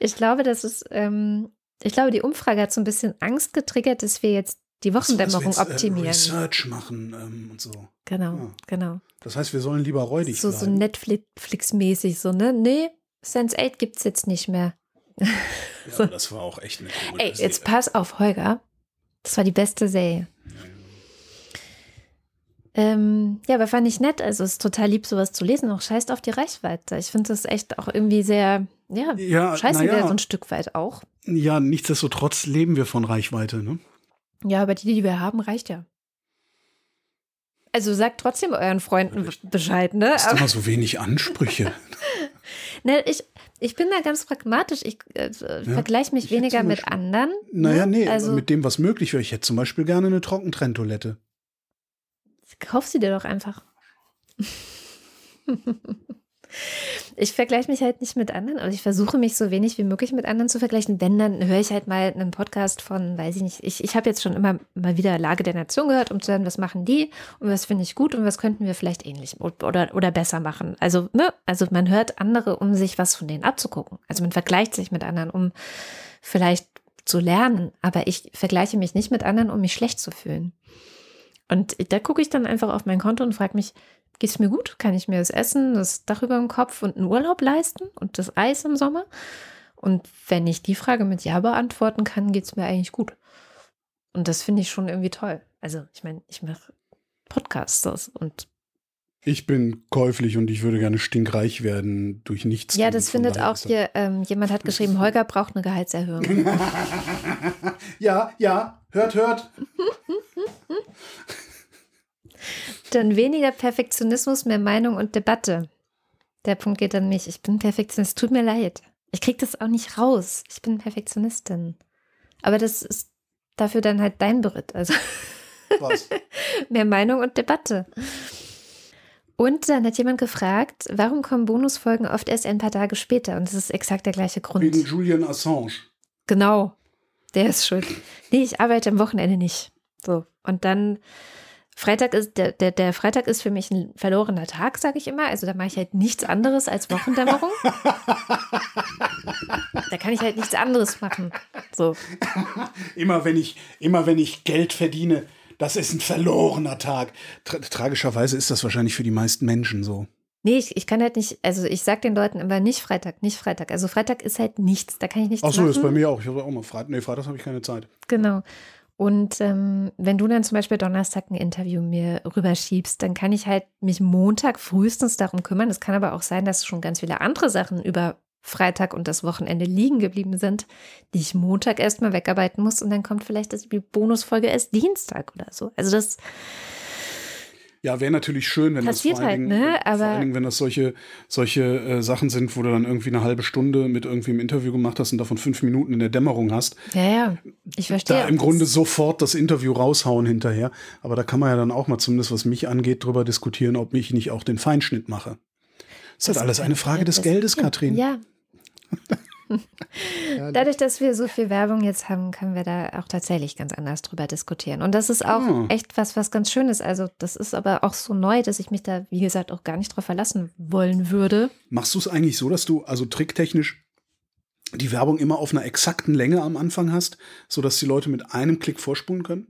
Ich glaube, das ist, ähm, ich glaube, die Umfrage hat so ein bisschen Angst getriggert, dass wir jetzt die Wochendämmerung wir jetzt, äh, optimieren. Research machen ähm, und so. genau, Ja. genau. Das heißt, wir sollen lieber räudig So, so bleiben. Netflix-mäßig, so, ne? Nee, Sense 8 gibt es jetzt nicht mehr. ja, das war auch echt eine coole Ey, jetzt pass auf, Holger. Das war die beste Serie. Ähm, ja, aber fand ich nett. Also es ist total lieb, sowas zu lesen. Auch scheißt auf die Reichweite. Ich finde das echt auch irgendwie sehr, ja, Ja, scheißen na wir ja. so ein Stück weit auch. Ja, nichtsdestotrotz leben wir von Reichweite. Ne? Ja, aber die, die wir haben, reicht ja. Also sagt trotzdem euren Freunden Bescheid, ne? Hast Aber, immer so wenig Ansprüche. ne ich, ich bin da ganz pragmatisch. Ich äh, vergleiche mich Ich weniger zum mit Beispiel- anderen. Naja, ne? nee, Also mit dem, was möglich wäre. Ich hätte zum Beispiel gerne eine Trockentrenntoilette. Kauf sie dir doch einfach. Ich vergleiche mich halt nicht mit anderen, aber ich versuche mich so wenig wie möglich mit anderen zu vergleichen. Wenn, dann höre ich halt mal einen Podcast von, weiß ich nicht, ich, ich habe jetzt schon immer mal wieder Lage der Nation gehört, um zu hören, was machen die und was finde ich gut und was könnten wir vielleicht ähnlich oder, oder besser machen. Also, ne, also man hört andere, um sich was von denen abzugucken. Also man vergleicht sich mit anderen, um vielleicht zu lernen, aber ich vergleiche mich nicht mit anderen, um mich schlecht zu fühlen. Und da gucke ich dann einfach auf mein Konto und frage mich, geht es mir gut? Kann ich mir das Essen, das Dach über dem Kopf und einen Urlaub leisten und das Eis im Sommer? Und wenn ich die Frage mit Ja beantworten kann, geht es mir eigentlich gut. Und das finde ich schon irgendwie toll. Also ich meine, ich mache Podcasts und Ich bin käuflich und ich würde gerne stinkreich werden durch nichts. ja, das findet auch hier, ähm, jemand hat geschrieben, Holger braucht eine Gehaltserhöhung. ja, ja, hört, hört. Dann weniger Perfektionismus, mehr Meinung und Debatte. Der Punkt geht an mich. Ich bin Perfektionist. Tut mir leid. Ich kriege das auch nicht raus. Ich bin Perfektionistin. Aber das ist dafür dann halt dein Beritt. Also Was? mehr Meinung und Debatte. Und dann hat jemand gefragt, warum kommen Bonusfolgen oft erst ein paar Tage später? Und das ist exakt der gleiche Grund. Wegen Julian Assange. Genau. Der ist schuld. Nee, ich arbeite am Wochenende nicht. So. Und dann Freitag ist, der, der, der Freitag ist für mich ein verlorener Tag, sage ich immer. Also da mache ich halt nichts anderes als Wochendämmerung. da kann ich halt nichts anderes machen. So. Immer wenn ich, immer wenn ich Geld verdiene, das ist ein verlorener Tag. Tra tragischerweise ist das wahrscheinlich für die meisten Menschen so. Nee, ich, ich kann halt nicht, also ich sag den Leuten immer nicht Freitag, nicht Freitag. Also Freitag ist halt nichts, da kann ich nichts Ach so, machen. ist bei mir auch. Ich habe auch mal Freitag. Nee, Freitags habe ich keine Zeit. Genau. Und ähm, wenn du dann zum Beispiel Donnerstag ein Interview mir rüberschiebst, dann kann ich halt mich Montag frühestens darum kümmern. Es kann aber auch sein, dass schon ganz viele andere Sachen über Freitag und das Wochenende liegen geblieben sind, die ich Montag erstmal wegarbeiten muss und dann kommt vielleicht die Bonusfolge erst Dienstag oder so. Also das ja, wäre natürlich schön, wenn Passiert das vor halt, allen Dingen, ne? vor Aber- allen Dingen, wenn das solche, solche äh, Sachen sind, wo du dann irgendwie eine halbe Stunde mit irgendwie im Interview gemacht hast und davon fünf Minuten in der Dämmerung hast, Ja, ja, ich verstehe. da im Grunde das. sofort das Interview raushauen hinterher. Aber da kann man ja dann auch mal zumindest, was mich angeht, drüber diskutieren, ob ich nicht auch den Feinschnitt mache. Das ist halt alles eine Frage des Geldes, Katrin. Ja. Dadurch, dass wir so viel Werbung jetzt haben, können wir da auch tatsächlich ganz anders drüber diskutieren. Und das ist auch Ah. echt was, was ganz schön ist. Also, das ist aber auch so neu, dass ich mich da, wie gesagt, auch gar nicht drauf verlassen wollen würde. Machst du es eigentlich so, dass du also tricktechnisch die Werbung immer auf einer exakten Länge am Anfang hast, sodass die Leute mit einem Klick vorspulen können?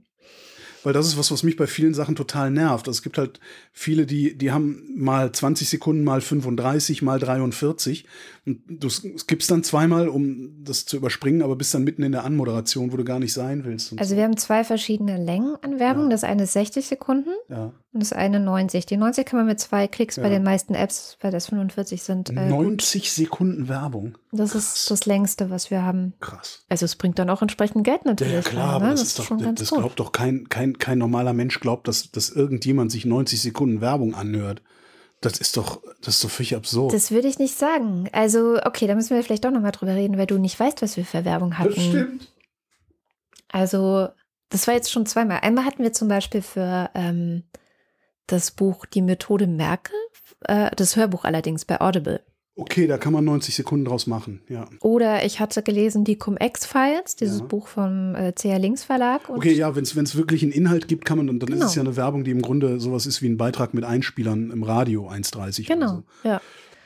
Weil das ist was, was mich bei vielen Sachen total nervt. Also es gibt halt viele, die, die haben mal 20 Sekunden, mal 35, mal 43. Und du skippst dann zweimal, um das zu überspringen, aber bist dann mitten in der Anmoderation, wo du gar nicht sein willst. und Also, so. wir haben zwei verschiedene Längen an Werbung. Ja. Das eine ist 60 Sekunden ja. und das eine 90. Die 90 kann man mit zwei Klicks bei Ja. den meisten Apps, weil das 45 sind. Äh, gut. 90 Sekunden Werbung. Das ist das längste, was wir haben. Krass. Also, es bringt dann auch entsprechend Geld natürlich. ja klar, rein, aber ne? das, ist doch, schon ganz das gut. glaubt doch kein, kein, kein normaler Mensch glaubt, dass, dass irgendjemand sich 90 Sekunden Werbung anhört. Das ist doch, das ist doch völlig absurd. Das würde ich nicht sagen. Also, okay, da müssen wir vielleicht doch nochmal drüber reden, weil du nicht weißt, was wir für Werbung hatten. Also, das war jetzt schon zweimal. Einmal hatten wir zum Beispiel für ähm, das Buch Die Methode Merkel, äh, das Hörbuch allerdings bei Audible. Okay, da kann man 90 Sekunden draus machen, ja. Oder ich hatte gelesen die Cum-Ex-Files, dieses Ja. Buch vom äh, CR Links Verlag. Okay, ja, wenn es wirklich einen Inhalt gibt, kann man, dann, dann Genau. ist es ja eine Werbung, die im Grunde sowas ist wie ein Beitrag mit Einspielern im Radio 1,30 Genau, so. ja.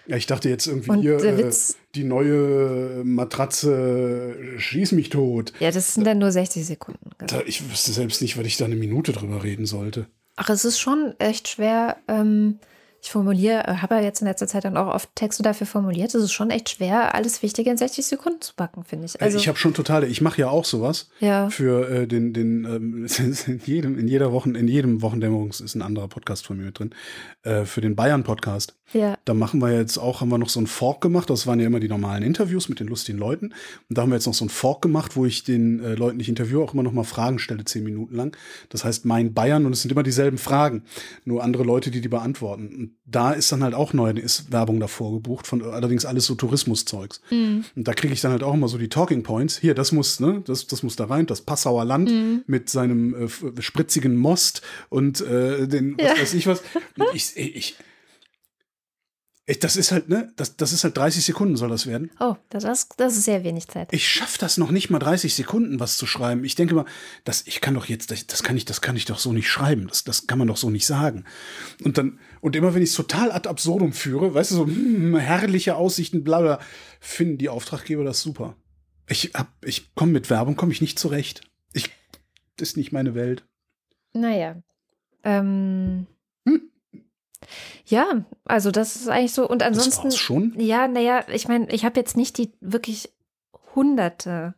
Ja, ich dachte jetzt irgendwie Und hier, äh, die neue Matratze äh, schieß mich tot. Ja, das sind dann nur 60 Sekunden. genau. Da, ich wüsste selbst nicht, weil ich da eine Minute drüber reden sollte. Ach, es ist schon echt schwer. Ähm, ich formuliere, äh, habe ja jetzt in letzter Zeit dann auch oft Texte dafür formuliert. Es ist schon echt schwer, alles Wichtige in 60 Sekunden zu packen, finde ich. Also, ich habe schon total, ich mache ja auch sowas. ja. für äh, den, den ähm, in jedem, in jeder Wochen, in jedem Wochendämmerungs ist ein anderer Podcast von mir mit drin, äh, für den Bayern-Podcast. Ja. Da machen wir jetzt auch, haben wir noch so einen Fork gemacht. Das waren ja immer die normalen Interviews mit den lustigen Leuten. Und da haben wir jetzt noch so einen Fork gemacht, wo ich den äh, Leuten, die ich interviewe, auch immer noch mal Fragen stelle, zehn Minuten lang. Das heißt, mein Bayern und es sind immer dieselben Fragen, nur andere Leute, die die beantworten. Und da ist dann halt auch neu, ist Werbung davor gebucht, von allerdings alles so Tourismuszeugs. Und da kriege ich dann halt auch immer so die Talking Points. Hier, das muss, ne, das, das muss da rein, das Passauer Land mit seinem äh, spritzigen Most und äh, den, was weiß ich was. Ich, ich, ich, das ist halt, ne, das, das ist halt 30 Sekunden soll das werden. Oh, das, ist- das ist sehr wenig Zeit. Ich schaffe das noch nicht mal 30 Sekunden, was zu schreiben. Ich denke mal, das, ich kann doch jetzt, das, das kann ich, das kann ich doch so nicht schreiben. Das, das kann man doch so nicht sagen. Und dann, und immer wenn ich es total ad absurdum führe, weißt du, so hm, herrliche Aussichten, bla bla, finden die Auftraggeber das super. Ich hab, ich komme mit Werbung, komme ich nicht zurecht. Ich, das ist nicht meine Welt. Naja. Ähm, Hm. Ja, also das ist eigentlich so. Und Das ansonsten. war's schon. Ja, naja, ich meine, ich habe jetzt nicht die wirklich Hunderte.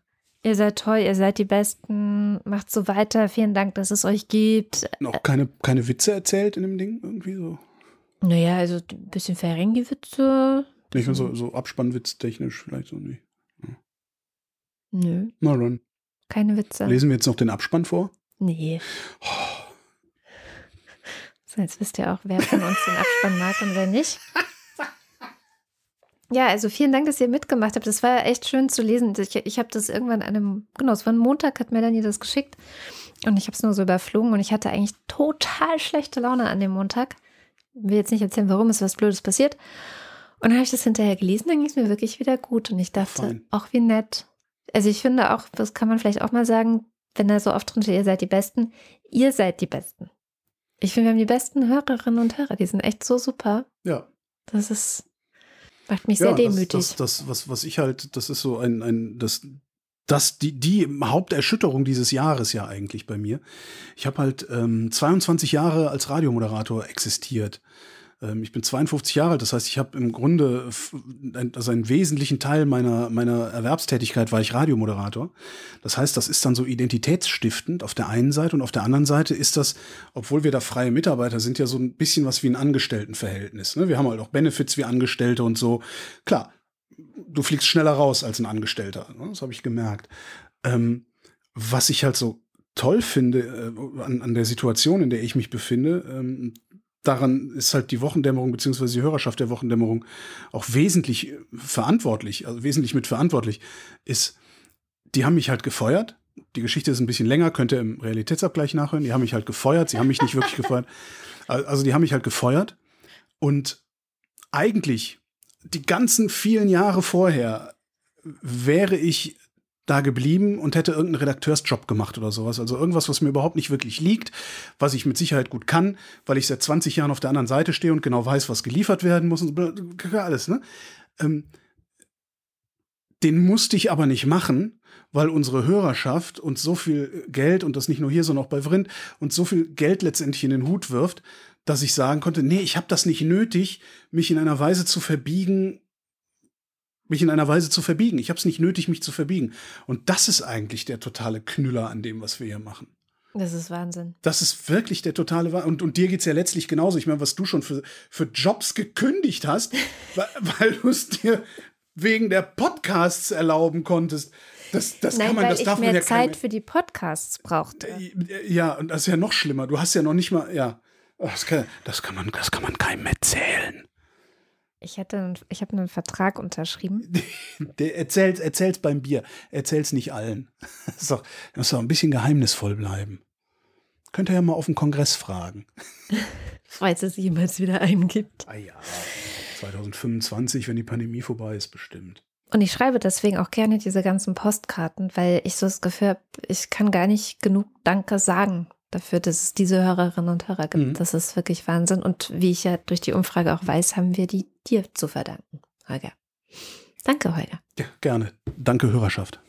Ihr seid toll, ihr seid die Besten, macht so weiter, vielen Dank, dass es euch gibt. Noch keine, keine Witze erzählt in dem Ding irgendwie so. Naja, also ein bisschen Ferengi-Witze. Nee, Ich finde so, so Abspannwitz technisch vielleicht so nicht. Nö, Na dann. keine Witze. Lesen wir jetzt noch den Abspann vor? Nee. So, jetzt wisst ihr auch, wer von uns den Abspann mag und wer nicht. Ja, also vielen Dank, dass ihr mitgemacht habt. Das war echt schön zu lesen. Ich, ich habe das irgendwann an einem, genau, es war ein Montag, hat Melanie das geschickt. Und ich habe es nur so überflogen und ich hatte eigentlich total schlechte Laune an dem Montag. Will jetzt nicht erzählen, warum ist was Blödes passiert. Und dann habe ich das hinterher gelesen, dann ging es mir wirklich wieder gut. Und ich dachte, Fein. auch wie nett. Also ich finde auch, das kann man vielleicht auch mal sagen, wenn da so oft drin steht, ihr seid die Besten. Ihr seid die Besten. Ich finde, wir haben die besten Hörerinnen und Hörer. Die sind echt so super. Ja. Das ist, macht mich sehr demütig. Das, das, das, was, was ich halt, das ist so ein, ein das, das, die, die Haupterschütterung dieses Jahres ja eigentlich bei mir. Ich habe halt ähm, 22 Jahre als Radiomoderator existiert. Ähm, ich bin 52 Jahre alt, das heißt, ich habe im Grunde, ein, also einen wesentlichen Teil meiner, meiner Erwerbstätigkeit war ich Radiomoderator. Das heißt, das ist dann so identitätsstiftend auf der einen Seite und auf der anderen Seite ist das, obwohl wir da freie Mitarbeiter sind, ja so ein bisschen was wie ein Angestelltenverhältnis. Ne? Wir haben halt auch Benefits wie Angestellte und so. Klar, du fliegst schneller raus als ein Angestellter. Ne? Das habe ich gemerkt. Ähm, was ich halt so toll finde äh, an, an der Situation, in der ich mich befinde, ähm, daran ist halt die Wochendämmerung beziehungsweise die Hörerschaft der Wochendämmerung auch wesentlich äh, verantwortlich, also wesentlich mit verantwortlich, ist, die haben mich halt gefeuert. Die Geschichte ist ein bisschen länger, könnt ihr im Realitätsabgleich nachhören. Die haben mich halt gefeuert, sie haben mich nicht wirklich gefeuert. Also die haben mich halt gefeuert und eigentlich die ganzen vielen Jahre vorher wäre ich da geblieben und hätte irgendeinen Redakteursjob gemacht oder sowas. Also irgendwas, was mir überhaupt nicht wirklich liegt, was ich mit Sicherheit gut kann, weil ich seit 20 Jahren auf der anderen Seite stehe und genau weiß, was geliefert werden muss und alles, ne? Ähm, den musste ich aber nicht machen, weil unsere Hörerschaft uns so viel Geld und das nicht nur hier, sondern auch bei Vrind und so viel Geld letztendlich in den Hut wirft, dass ich sagen konnte, nee, ich habe das nicht nötig, mich in einer Weise zu verbiegen, mich in einer Weise zu verbiegen. Ich habe es nicht nötig, mich zu verbiegen. Und das ist eigentlich der totale Knüller an dem, was wir hier machen. Das ist Wahnsinn. Das ist wirklich der totale Wahnsinn. Und, und dir geht's ja letztlich genauso. Ich meine, was du schon für, für Jobs gekündigt hast, weil, weil du es dir wegen der Podcasts erlauben konntest. Das, das Nein, kann man, weil das ich darf mehr man ja Zeit für die Podcasts brauchte. Ja, und das ist ja noch schlimmer. Du hast ja noch nicht mal, ja. Das kann, das kann, man, das kann man keinem erzählen. Ich, hatte, ich habe einen Vertrag unterschrieben. Erzähl's, erzähl's beim Bier. Erzähl's nicht allen. Das ist doch, das ist doch ein bisschen geheimnisvoll bleiben. Könnt ihr ja mal auf dem Kongress fragen. Falls es jemals wieder einen gibt. Ah ja, 2025, wenn die Pandemie vorbei ist, bestimmt. Und ich schreibe deswegen auch gerne diese ganzen Postkarten, weil ich so das Gefühl habe, ich kann gar nicht genug Danke sagen dafür, dass es diese Hörerinnen und Hörer gibt. Mhm. Das ist wirklich Wahnsinn. Und wie ich ja durch die Umfrage auch weiß, haben wir die dir zu verdanken, Holger. Danke, Holger. Ja, gerne. Danke, Hörerschaft.